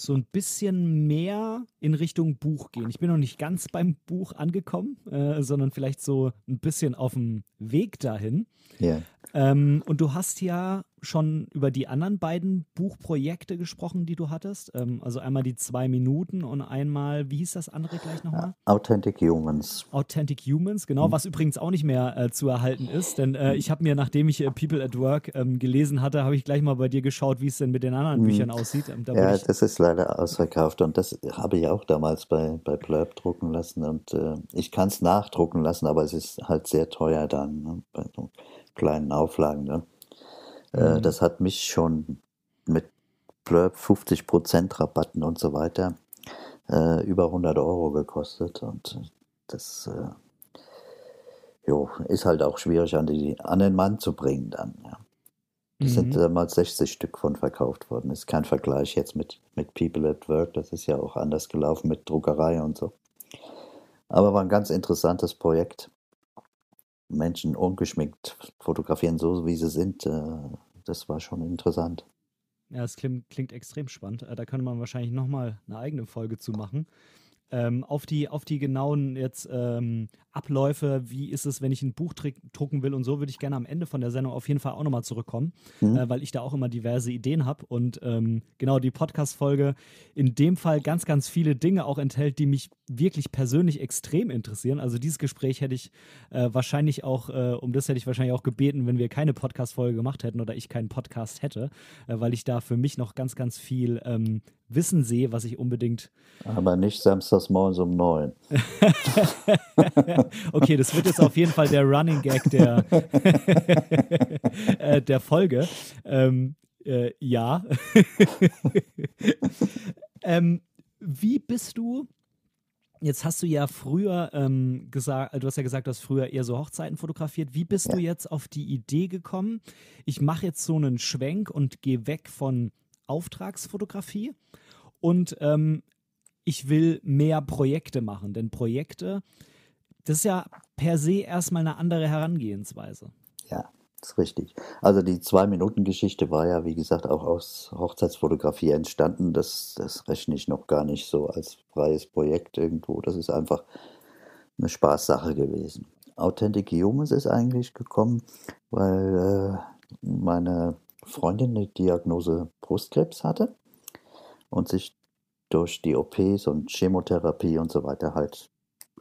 so ein bisschen mehr in Richtung Buch gehen. Ich bin noch nicht ganz beim Buch angekommen, äh, sondern vielleicht so ein bisschen auf dem Weg dahin. Ja. Ähm, und du hast ja schon über die anderen beiden Buchprojekte gesprochen, die du hattest. Ähm, also einmal die zwei Minuten und einmal, wie hieß das andere gleich nochmal? Authentic Humans. Authentic Humans, genau, mhm. was übrigens auch nicht mehr äh, zu erhalten ist. Denn äh, ich habe mir, nachdem ich äh, People at Work ähm, gelesen hatte, habe ich gleich mal bei dir geschaut, wie es denn mit den anderen mhm. Büchern aussieht. Ähm, da ja, das ist leider ausverkauft und das habe ich auch damals bei, bei Blurb drucken lassen und äh, ich kann es nachdrucken lassen, aber es ist halt sehr teuer dann ne, bei so kleinen Auflagen. Ne? Äh, mhm. das hat mich schon mit Blurb 50% Rabatten und so weiter äh, über 100 Euro gekostet und das äh, jo, ist halt auch schwierig an, die, an den Mann zu bringen dann. Ja. Die mhm. sind damals 60 Stück von verkauft worden. Ist kein Vergleich jetzt mit, mit People at Work. Das ist ja auch anders gelaufen mit Druckerei und so. Aber war ein ganz interessantes Projekt. Menschen ungeschminkt fotografieren, so wie sie sind. Äh, das war schon interessant. Ja, das klingt, klingt extrem spannend. Äh, da könnte man wahrscheinlich nochmal eine eigene Folge zu machen. Ähm, auf, die, auf die genauen jetzt ähm, Abläufe, wie ist es, wenn ich ein Buch drucken will und so, würde ich gerne am Ende von der Sendung auf jeden Fall auch nochmal zurückkommen, mhm. äh, weil ich da auch immer diverse Ideen habe und ähm, genau die Podcast-Folge in dem Fall ganz, ganz viele Dinge auch enthält, die mich wirklich persönlich extrem interessieren. Also dieses Gespräch hätte ich äh, wahrscheinlich auch, äh, um das hätte ich wahrscheinlich auch gebeten, wenn wir keine Podcast-Folge gemacht hätten oder ich keinen Podcast hätte, äh, weil ich da für mich noch ganz, ganz viel ähm, Wissen sehe, was ich unbedingt. Aber nicht samstags morgens um neun. okay, das wird jetzt auf jeden Fall der Running Gag der, äh, der Folge. Ähm, äh, ja. ähm, wie bist du Jetzt hast du ja früher ähm, gesagt, du hast ja gesagt, du hast früher eher so Hochzeiten fotografiert. Wie bist ja. du jetzt auf die Idee gekommen? Ich mache jetzt so einen Schwenk und gehe weg von Auftragsfotografie und ähm, ich will mehr Projekte machen, denn Projekte, das ist ja per se erstmal eine andere Herangehensweise. Ja, ist richtig. Also die Zwei-Minuten-Geschichte war ja, wie gesagt, auch aus Hochzeitsfotografie entstanden. Das, das rechne ich noch gar nicht so als freies Projekt irgendwo. Das ist einfach eine Spaßsache gewesen. Authentic Humans ist eigentlich gekommen, weil äh, meine Freundin eine Diagnose Brustkrebs hatte und sich durch die OPs und Chemotherapie und so weiter halt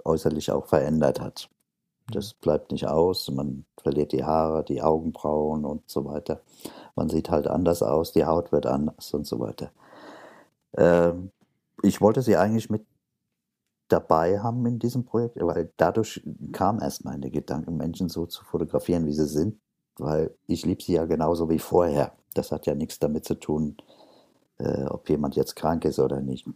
äußerlich auch verändert hat. Das mhm. bleibt nicht aus, man verliert die Haare, die Augenbrauen und so weiter. Man sieht halt anders aus, die Haut wird anders und so weiter. Ähm, ich wollte sie eigentlich mit dabei haben in diesem Projekt, weil dadurch kam erst meine Gedanken, Menschen so zu fotografieren, wie sie sind, weil ich liebe sie ja genauso wie vorher. Das hat ja nichts damit zu tun, äh, ob jemand jetzt krank ist oder nicht.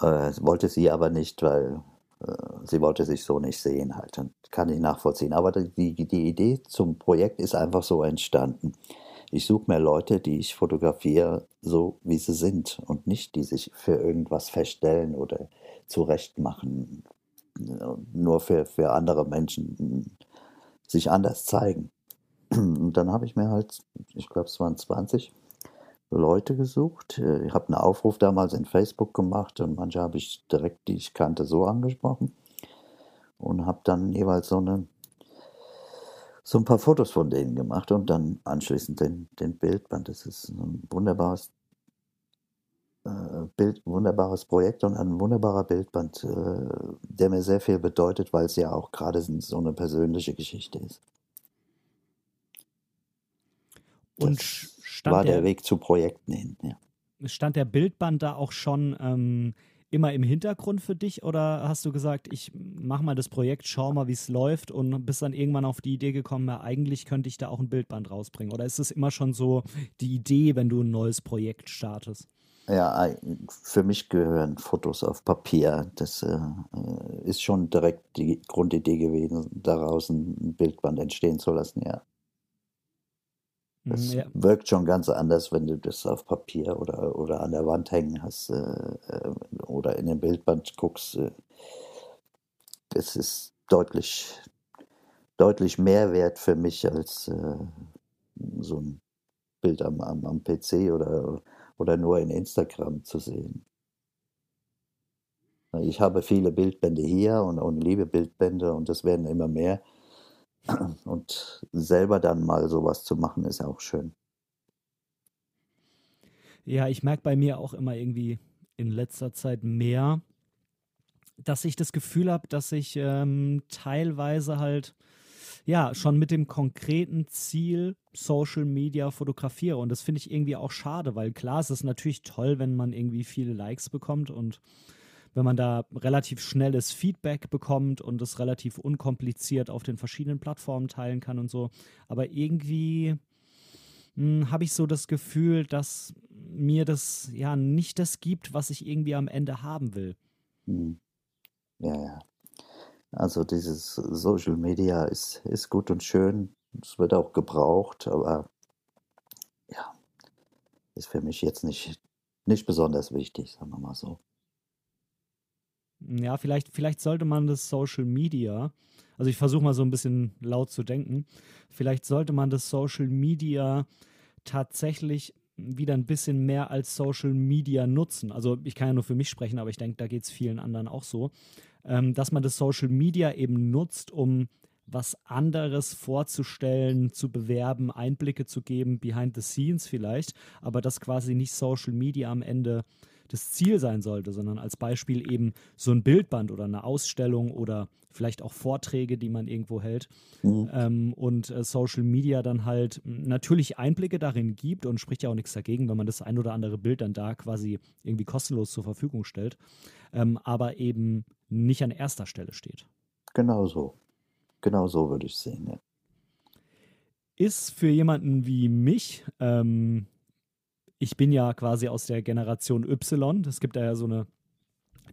Äh, wollte sie aber nicht, weil äh, sie wollte sich so nicht sehen halt. Und kann ich nachvollziehen. Aber die, die Idee zum Projekt ist einfach so entstanden. Ich suche mir Leute, die ich fotografiere, so wie sie sind und nicht, die sich für irgendwas verstellen oder zurechtmachen, nur für, für andere Menschen sich anders zeigen. Und dann habe ich mir halt, ich glaube es waren 20, Leute gesucht. Äh, ich habe einen Aufruf damals in Facebook gemacht und manche habe ich direkt, die ich kannte, so angesprochen und habe dann jeweils so eine so ein paar Fotos von denen gemacht und dann anschließend den, den Bildband. Das ist ein wunderbares äh, Bild, wunderbares Projekt und ein wunderbarer Bildband, äh, der mir sehr viel bedeutet, weil es ja auch gerade so eine persönliche Geschichte ist. Und das war der, der, Weg zu Projekten hin, ja. Stand der Bildband da auch schon ähm, immer im Hintergrund für dich oder hast du gesagt, ich mache mal das Projekt, schau mal, wie es läuft und bist dann irgendwann auf die Idee gekommen, ja, eigentlich könnte ich da auch ein Bildband rausbringen? Oder ist es immer schon so die Idee, wenn du ein neues Projekt startest? Ja, für mich gehören Fotos auf Papier. Das äh, ist schon direkt die Grundidee gewesen, daraus ein Bildband entstehen zu lassen, ja. Das ja. wirkt schon ganz anders, wenn du das auf Papier oder, oder an der Wand hängen hast äh, äh oder in den Bildband guckst. Äh, es ist deutlich, deutlich mehr wert für mich als äh, so ein Bild am, am, am PC oder, oder nur in Instagram zu sehen. Ich habe viele Bildbände hier und, und liebe Bildbände und es werden immer mehr. Und selber dann mal sowas zu machen, ist auch schön. Ja, ich merke bei mir auch immer irgendwie in letzter Zeit mehr, dass ich das Gefühl habe, dass ich ähm, teilweise halt ja schon mit dem konkreten Ziel Social Media fotografiere. Und das finde ich irgendwie auch schade, weil klar, es ist natürlich toll, wenn man irgendwie viele Likes bekommt und wenn man da relativ schnelles Feedback bekommt und es relativ unkompliziert auf den verschiedenen Plattformen teilen kann und so. Aber irgendwie hm, habe ich so das Gefühl, dass mir das ja nicht das gibt, was ich irgendwie am Ende haben will. Hm. Ja, ja. Also dieses Social Media ist, ist gut und schön. Es wird auch gebraucht, aber ja, ist für mich jetzt nicht, nicht besonders wichtig, sagen wir mal so ja, vielleicht, vielleicht sollte man das Social Media, also ich versuche mal so ein bisschen laut zu denken, vielleicht sollte man das Social Media tatsächlich wieder ein bisschen mehr als Social Media nutzen. Also ich kann ja nur für mich sprechen, aber ich denke, da geht es vielen anderen auch so, ähm, dass man das Social Media eben nutzt, um was anderes vorzustellen, zu bewerben, Einblicke zu geben, behind the scenes vielleicht, aber dass quasi nicht Social Media am Ende äh, das Ziel sein sollte, sondern als Beispiel eben so ein Bildband oder eine Ausstellung oder vielleicht auch Vorträge, die man irgendwo hält. Mhm. Ähm, und äh, Social Media dann halt natürlich Einblicke darin gibt und spricht ja auch nichts dagegen, wenn man das ein oder andere Bild dann da quasi irgendwie kostenlos zur Verfügung stellt, ähm, aber eben nicht an erster Stelle steht. Genau so. Genau so würde ich sehen, ja. Ist für jemanden wie mich, ähm, ich bin ja quasi aus der Generation Y. Es gibt da ja so eine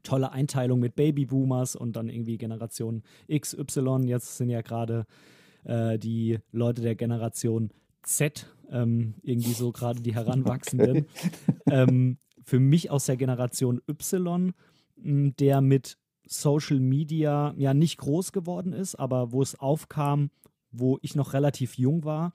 tolle Einteilung mit Babyboomers und dann irgendwie Generation X, Y. Jetzt sind ja gerade äh, die Leute der Generation Z, ähm, irgendwie so gerade die Heranwachsenden. Ähm, für mich aus der Generation Y, der mit Social Media ja nicht groß geworden ist, aber wo es aufkam, wo ich noch relativ jung war,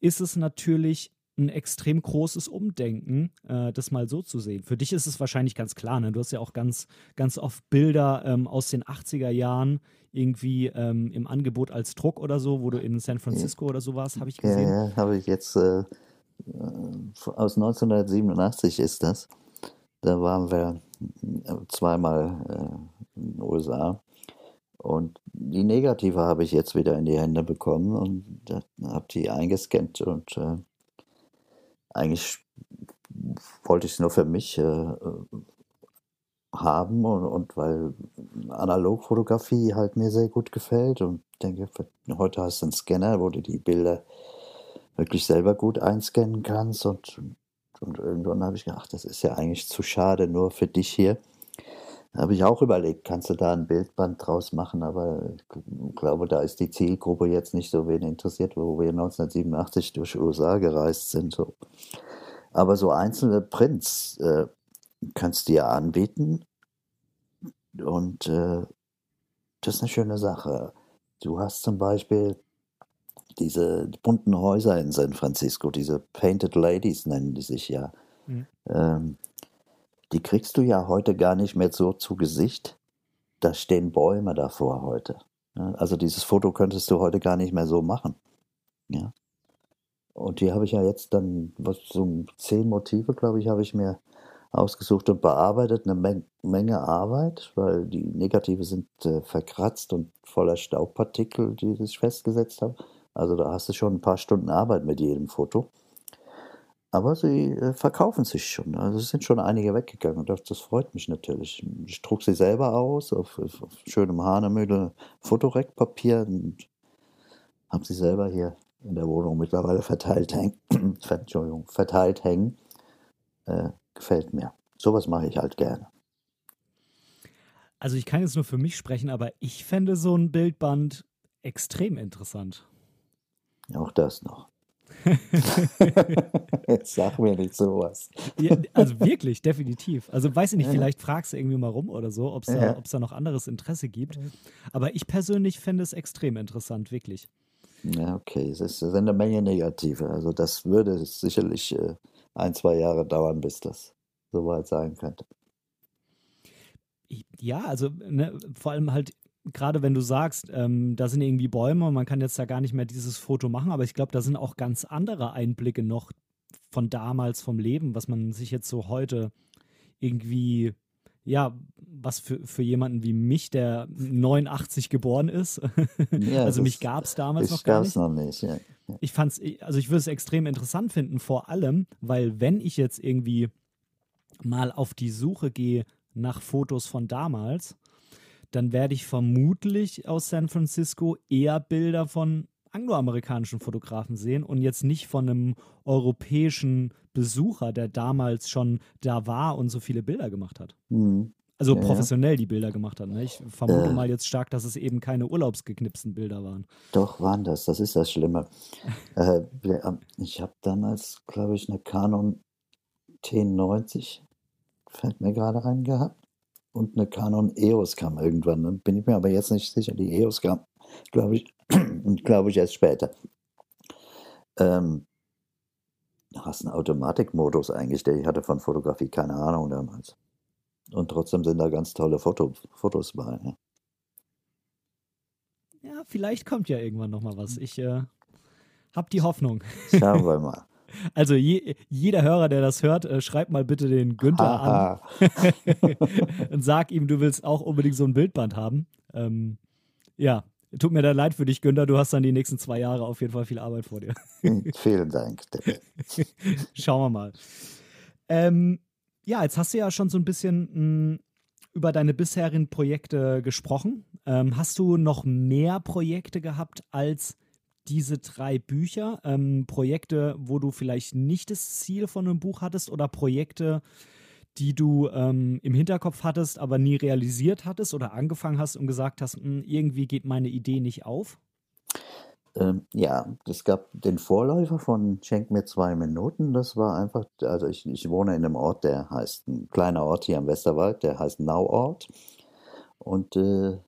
ist es natürlich ein extrem großes Umdenken, äh, das mal so zu sehen. Für dich ist es wahrscheinlich ganz klar, ne? du hast ja auch ganz, ganz oft Bilder ähm, aus den 80er Jahren irgendwie ähm, im Angebot als Druck oder so, wo du in San Francisco ja. oder so warst, habe ich gesehen. Ja, ja habe ich jetzt äh, äh aus 1987 ist das. Da waren wir äh, zweimal äh, in den USA. Und die Negative habe ich jetzt wieder in die Hände bekommen und habe die eingescannt und äh, eigentlich wollte ich es nur für mich äh, haben und, und, weil Analogfotografie halt mir sehr gut gefällt und denke, heute hast du einen Scanner, wo du die Bilder wirklich selber gut einscannen kannst und, und irgendwann habe ich gedacht, das ist ja eigentlich zu schade nur für dich hier. Habe ich auch überlegt, kannst du da ein Bildband draus machen, aber ich glaube, da ist die Zielgruppe jetzt nicht so wen interessiert, wo wir 1987 durch USA gereist sind. So. Aber so einzelne Prints äh, kannst du ja anbieten und äh, das ist eine schöne Sache. Du hast zum Beispiel diese bunten Häuser in San Francisco, diese Painted Ladies nennen die sich ja. Mhm. Ähm, die kriegst du ja heute gar nicht mehr so zu Gesicht. Da stehen Bäume davor heute. Also dieses Foto könntest du heute gar nicht mehr so machen. Ja. Und die habe ich ja jetzt dann, was so zehn Motive, glaube ich, habe ich mir ausgesucht und bearbeitet. Eine Men Menge Arbeit, weil die Negative sind äh, verkratzt und voller Staubpartikel, die sich festgesetzt haben. Also da hast du schon ein paar Stunden Arbeit mit jedem Foto. Aber sie äh, verkaufen sich schon. Also es sind schon einige weggegangen und das, das freut mich natürlich. Ich druck sie selber aus auf, auf, schönem Hanemühle Fotoreckpapier und habe sie selber hier in der Wohnung mittlerweile verteilt hängen. Entschuldigung, verteilt hängen. Äh, gefällt mir. Sowas mache ich halt gerne. Also ich kann jetzt nur für mich sprechen, aber ich fände so ein Bildband extrem interessant. Auch das noch. Jetzt sag mir nicht sowas. Ja, also wirklich, definitiv. Also weiß ich nicht, vielleicht fragst du irgendwie mal rum oder so, ob es da, ja. da noch anderes Interesse gibt. Aber ich persönlich fände es extrem interessant, wirklich. Ja, okay. Es ist eine Menge Negative. Also das würde sicherlich äh, ein, zwei Jahre dauern, bis das soweit sein könnte. Ja, also ne, vor allem halt gerade wenn du sagst, ähm, da sind irgendwie Bäume und man kann jetzt da gar nicht mehr dieses Foto machen, aber ich glaube, da sind auch ganz andere Einblicke noch von damals, vom Leben, was man sich jetzt so heute irgendwie, ja, was für, für jemanden wie mich, der 89 geboren ist, ja, also mich gab es damals noch gar nicht. noch nicht, ja. Ich fand's, also ich würde es extrem interessant finden, vor allem, weil wenn ich jetzt irgendwie mal auf die Suche gehe nach Fotos von damals, dann werde ich vermutlich aus San Francisco eher Bilder von angloamerikanischen Fotografen sehen und jetzt nicht von einem europäischen Besucher, der damals schon da war und so viele Bilder gemacht hat. Mhm. Also ja, professionell die Bilder gemacht hat. Ne? Ich vermute äh, mal jetzt stark, dass es eben keine urlaubsgeknipsten Bilder waren. Doch, waren das. Das ist das Schlimme. äh, ich habe damals, glaube ich, eine Canon T90, fällt mir gerade rein gehabt und eine Canon EOS kam irgendwann. Ne? Bin ich mir aber jetzt nicht sicher. Die EOS kam, glaube ich, und glaube ich erst später. Ähm, du hast einen Automatikmodus eingestellt. Ich hatte von Fotografie keine Ahnung damals. Und trotzdem sind da ganz tolle Foto, Fotos bei. Ne? Ja, vielleicht kommt ja irgendwann nochmal was. Ich äh, habe die Hoffnung. Schauen wir mal. Also je, jeder Hörer, der das hört, äh, schreib mal bitte den Günther an und sag ihm, du willst auch unbedingt so ein Bildband haben. Ähm, ja, tut mir da leid für dich, Günther. Du hast dann die nächsten zwei Jahre auf jeden Fall viel Arbeit vor dir. Hm, vielen Dank. Schauen wir mal. Ähm, ja, jetzt hast du ja schon so ein bisschen mh, hm, über deine bisherigen Projekte gesprochen. Ähm, hast du noch mehr Projekte gehabt als diese drei Bücher, ähm, Projekte, wo du vielleicht nicht das Ziel von einem Buch hattest oder Projekte, die du ähm, im Hinterkopf hattest, aber nie realisiert hattest oder angefangen hast und gesagt hast, hm, irgendwie geht meine Idee nicht auf? Ähm, ja, es gab den Vorläufer von Schenk mir zwei Minuten. Das war einfach, also ich, ich wohne in einem Ort, der heißt, ein kleiner Ort hier im Westerwald, der heißt Nauort. Und äh,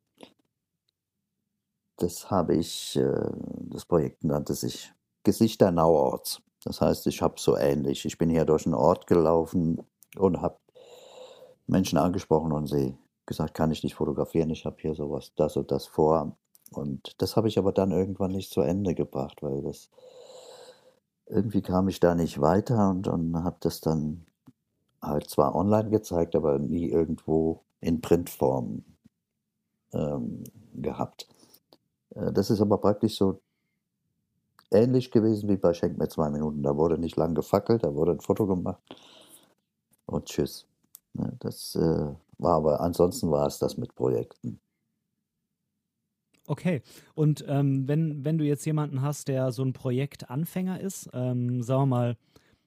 das habe ich, äh, das Projekt nannte sich Gesichter Nauorts. Das heißt, ich habe so ähnlich, ich bin hier durch einen Ort gelaufen und habe Menschen angesprochen und sie gesagt, kann ich nicht fotografieren, ich habe hier sowas, das und das vor. Und das habe ich aber dann irgendwann nicht zu Ende gebracht, weil das irgendwie kam ich da nicht weiter und, und habe das dann halt zwar online gezeigt, aber nie irgendwo in Printform ähm, gehabt. Äh, das ist aber praktisch so ähnlich gewesen wie bei Schenk mir zwei Minuten. Da wurde nicht lang gefackelt, da wurde ein Foto gemacht und tschüss. Ne, das äh, war aber, ansonsten war es das mit Projekten. Okay, und ähm, wenn, wenn du jetzt jemanden hast, der so ein Projektanfänger ist, ähm, sagen wir mal,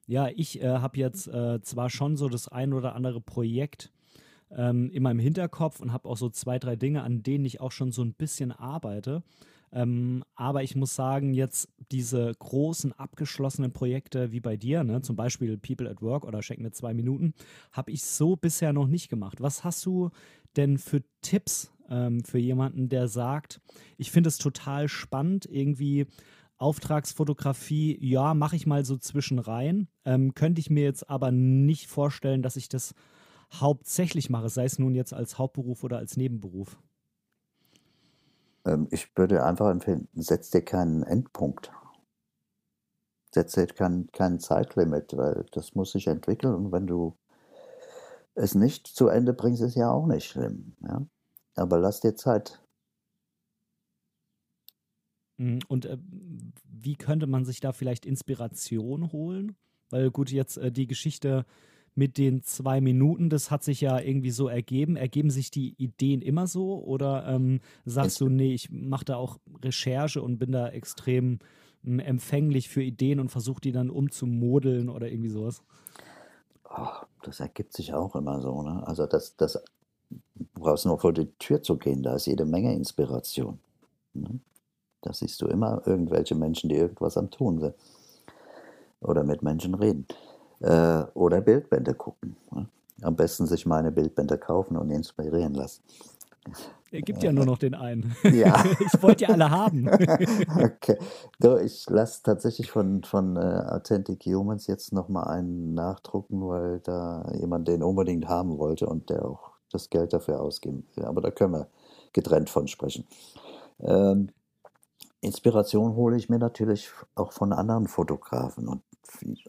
ja, ich äh, habe jetzt äh, zwar schon so das ein oder andere Projekt ähm, in meinem Hinterkopf und habe auch so zwei, drei Dinge, an denen ich auch schon so ein bisschen arbeite. Ähm, aber ich muss sagen, jetzt diese großen abgeschlossenen Projekte wie bei dir, ne, zum Beispiel People at Work oder Schenk mir zwei Minuten, habe ich so bisher noch nicht gemacht. Was hast du denn für Tipps ähm, für jemanden, der sagt, ich finde es total spannend, irgendwie Auftragsfotografie, ja, mache ich mal so zwischen rein, ähm, könnte ich mir jetzt aber nicht vorstellen, dass ich das hauptsächlich mache, sei es nun jetzt als Hauptberuf oder als Nebenberuf? Ähm, ich würde einfach empfehlen, setz dir keinen Endpunkt. Setz dir kein, kein Zeitlimit, weil das muss sich entwickeln und wenn du es nicht zu Ende bringst, ist ja auch nicht schlimm. Ja? Aber lass dir Zeit. Mm, und äh, wie könnte man sich da vielleicht Inspiration holen? Weil gut, jetzt äh, die Geschichte mit den zwei Minuten, das hat sich ja irgendwie so ergeben. Ergeben sich die Ideen immer so oder ähm, sagst es du, nee, ich mache da auch Recherche und bin da extrem äh, empfänglich für Ideen und versuche die dann umzumodeln oder irgendwie sowas? Oh, das ergibt sich auch immer so. Ne? Also das, das du brauchst nur vor die Tür zu gehen, da ist jede Menge Inspiration. Ne? Da siehst du immer irgendwelche Menschen, die irgendwas am Tun sind. Oder mit Menschen reden. Äh, oder Bildbände gucken. Ne? Am besten sich meine Bildbände kaufen und inspirieren lassen. Er gibt ja nur noch den einen. Ja. ich wollte ja alle haben. okay. So, ich lasse tatsächlich von, von uh, Authentic Humans jetzt nochmal einen nachdrucken, weil da jemand den unbedingt haben wollte und der auch das Geld dafür ausgeben will. Aber da können wir getrennt von sprechen. Ähm, Inspiration hole ich mir natürlich auch von anderen Fotografen und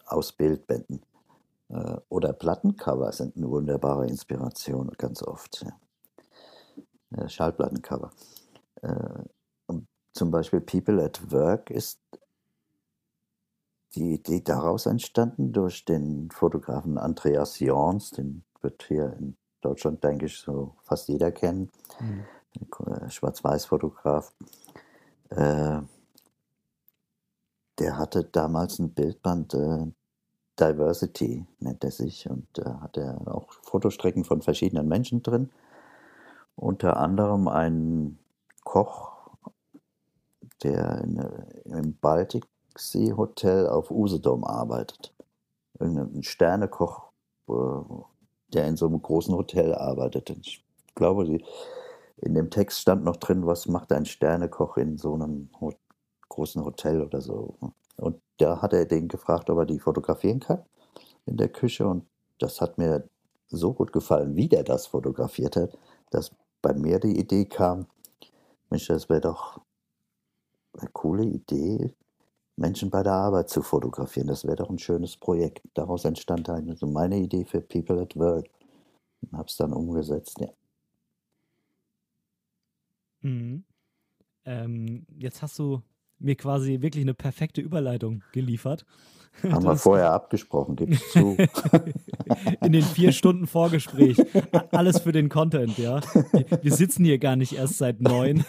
aus Bildbänden. Äh, oder Plattencover sind eine wunderbare Inspiration ganz oft. Ja. Schallplattencover. Äh, zum Beispiel People at Work ist die Idee daraus entstanden durch den Fotografen Andreas Jorns, den wird hier in Deutschland, denke ich, so fast jeder kennen. Mhm. Schwarz-Weiß-Fotograf. Äh, der hatte damals ein Bildband, äh, Diversity nennt er sich, und da äh, hat er auch Fotostrecken von verschiedenen Menschen drin. Unter anderem ein Koch, der in, im Baltiksee-Hotel auf Usedom arbeitet. Ein Sternekoch, äh, der in so einem großen Hotel arbeitet. Ich glaube, in dem Text stand noch drin, was macht ein Sternekoch in so einem Ho großen Hotel oder so. Und da hat er den gefragt, ob er die fotografieren kann in der Küche. Und das hat mir so gut gefallen, wie der das fotografiert hat, dass bei mir die Idee kam, Mensch, das wäre doch eine coole Idee, Menschen bei der Arbeit zu fotografieren. Das wäre doch ein schönes Projekt. Daraus entstand also meine Idee für People at Work. Und habe es dann umgesetzt, ja. Mhm. Ähm, jetzt hast du mir quasi wirklich eine perfekte Überleitung geliefert. Haben wir vorher abgesprochen, gib's zu. In den vier Stunden Vorgespräch. Alles für den Content, ja. Wir sitzen hier gar nicht erst seit neun,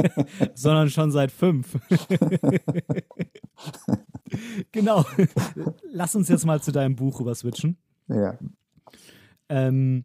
sondern schon seit fünf. genau. Lass uns jetzt mal zu deinem Buch rüber switchen. Ja. Ähm,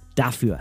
dafür.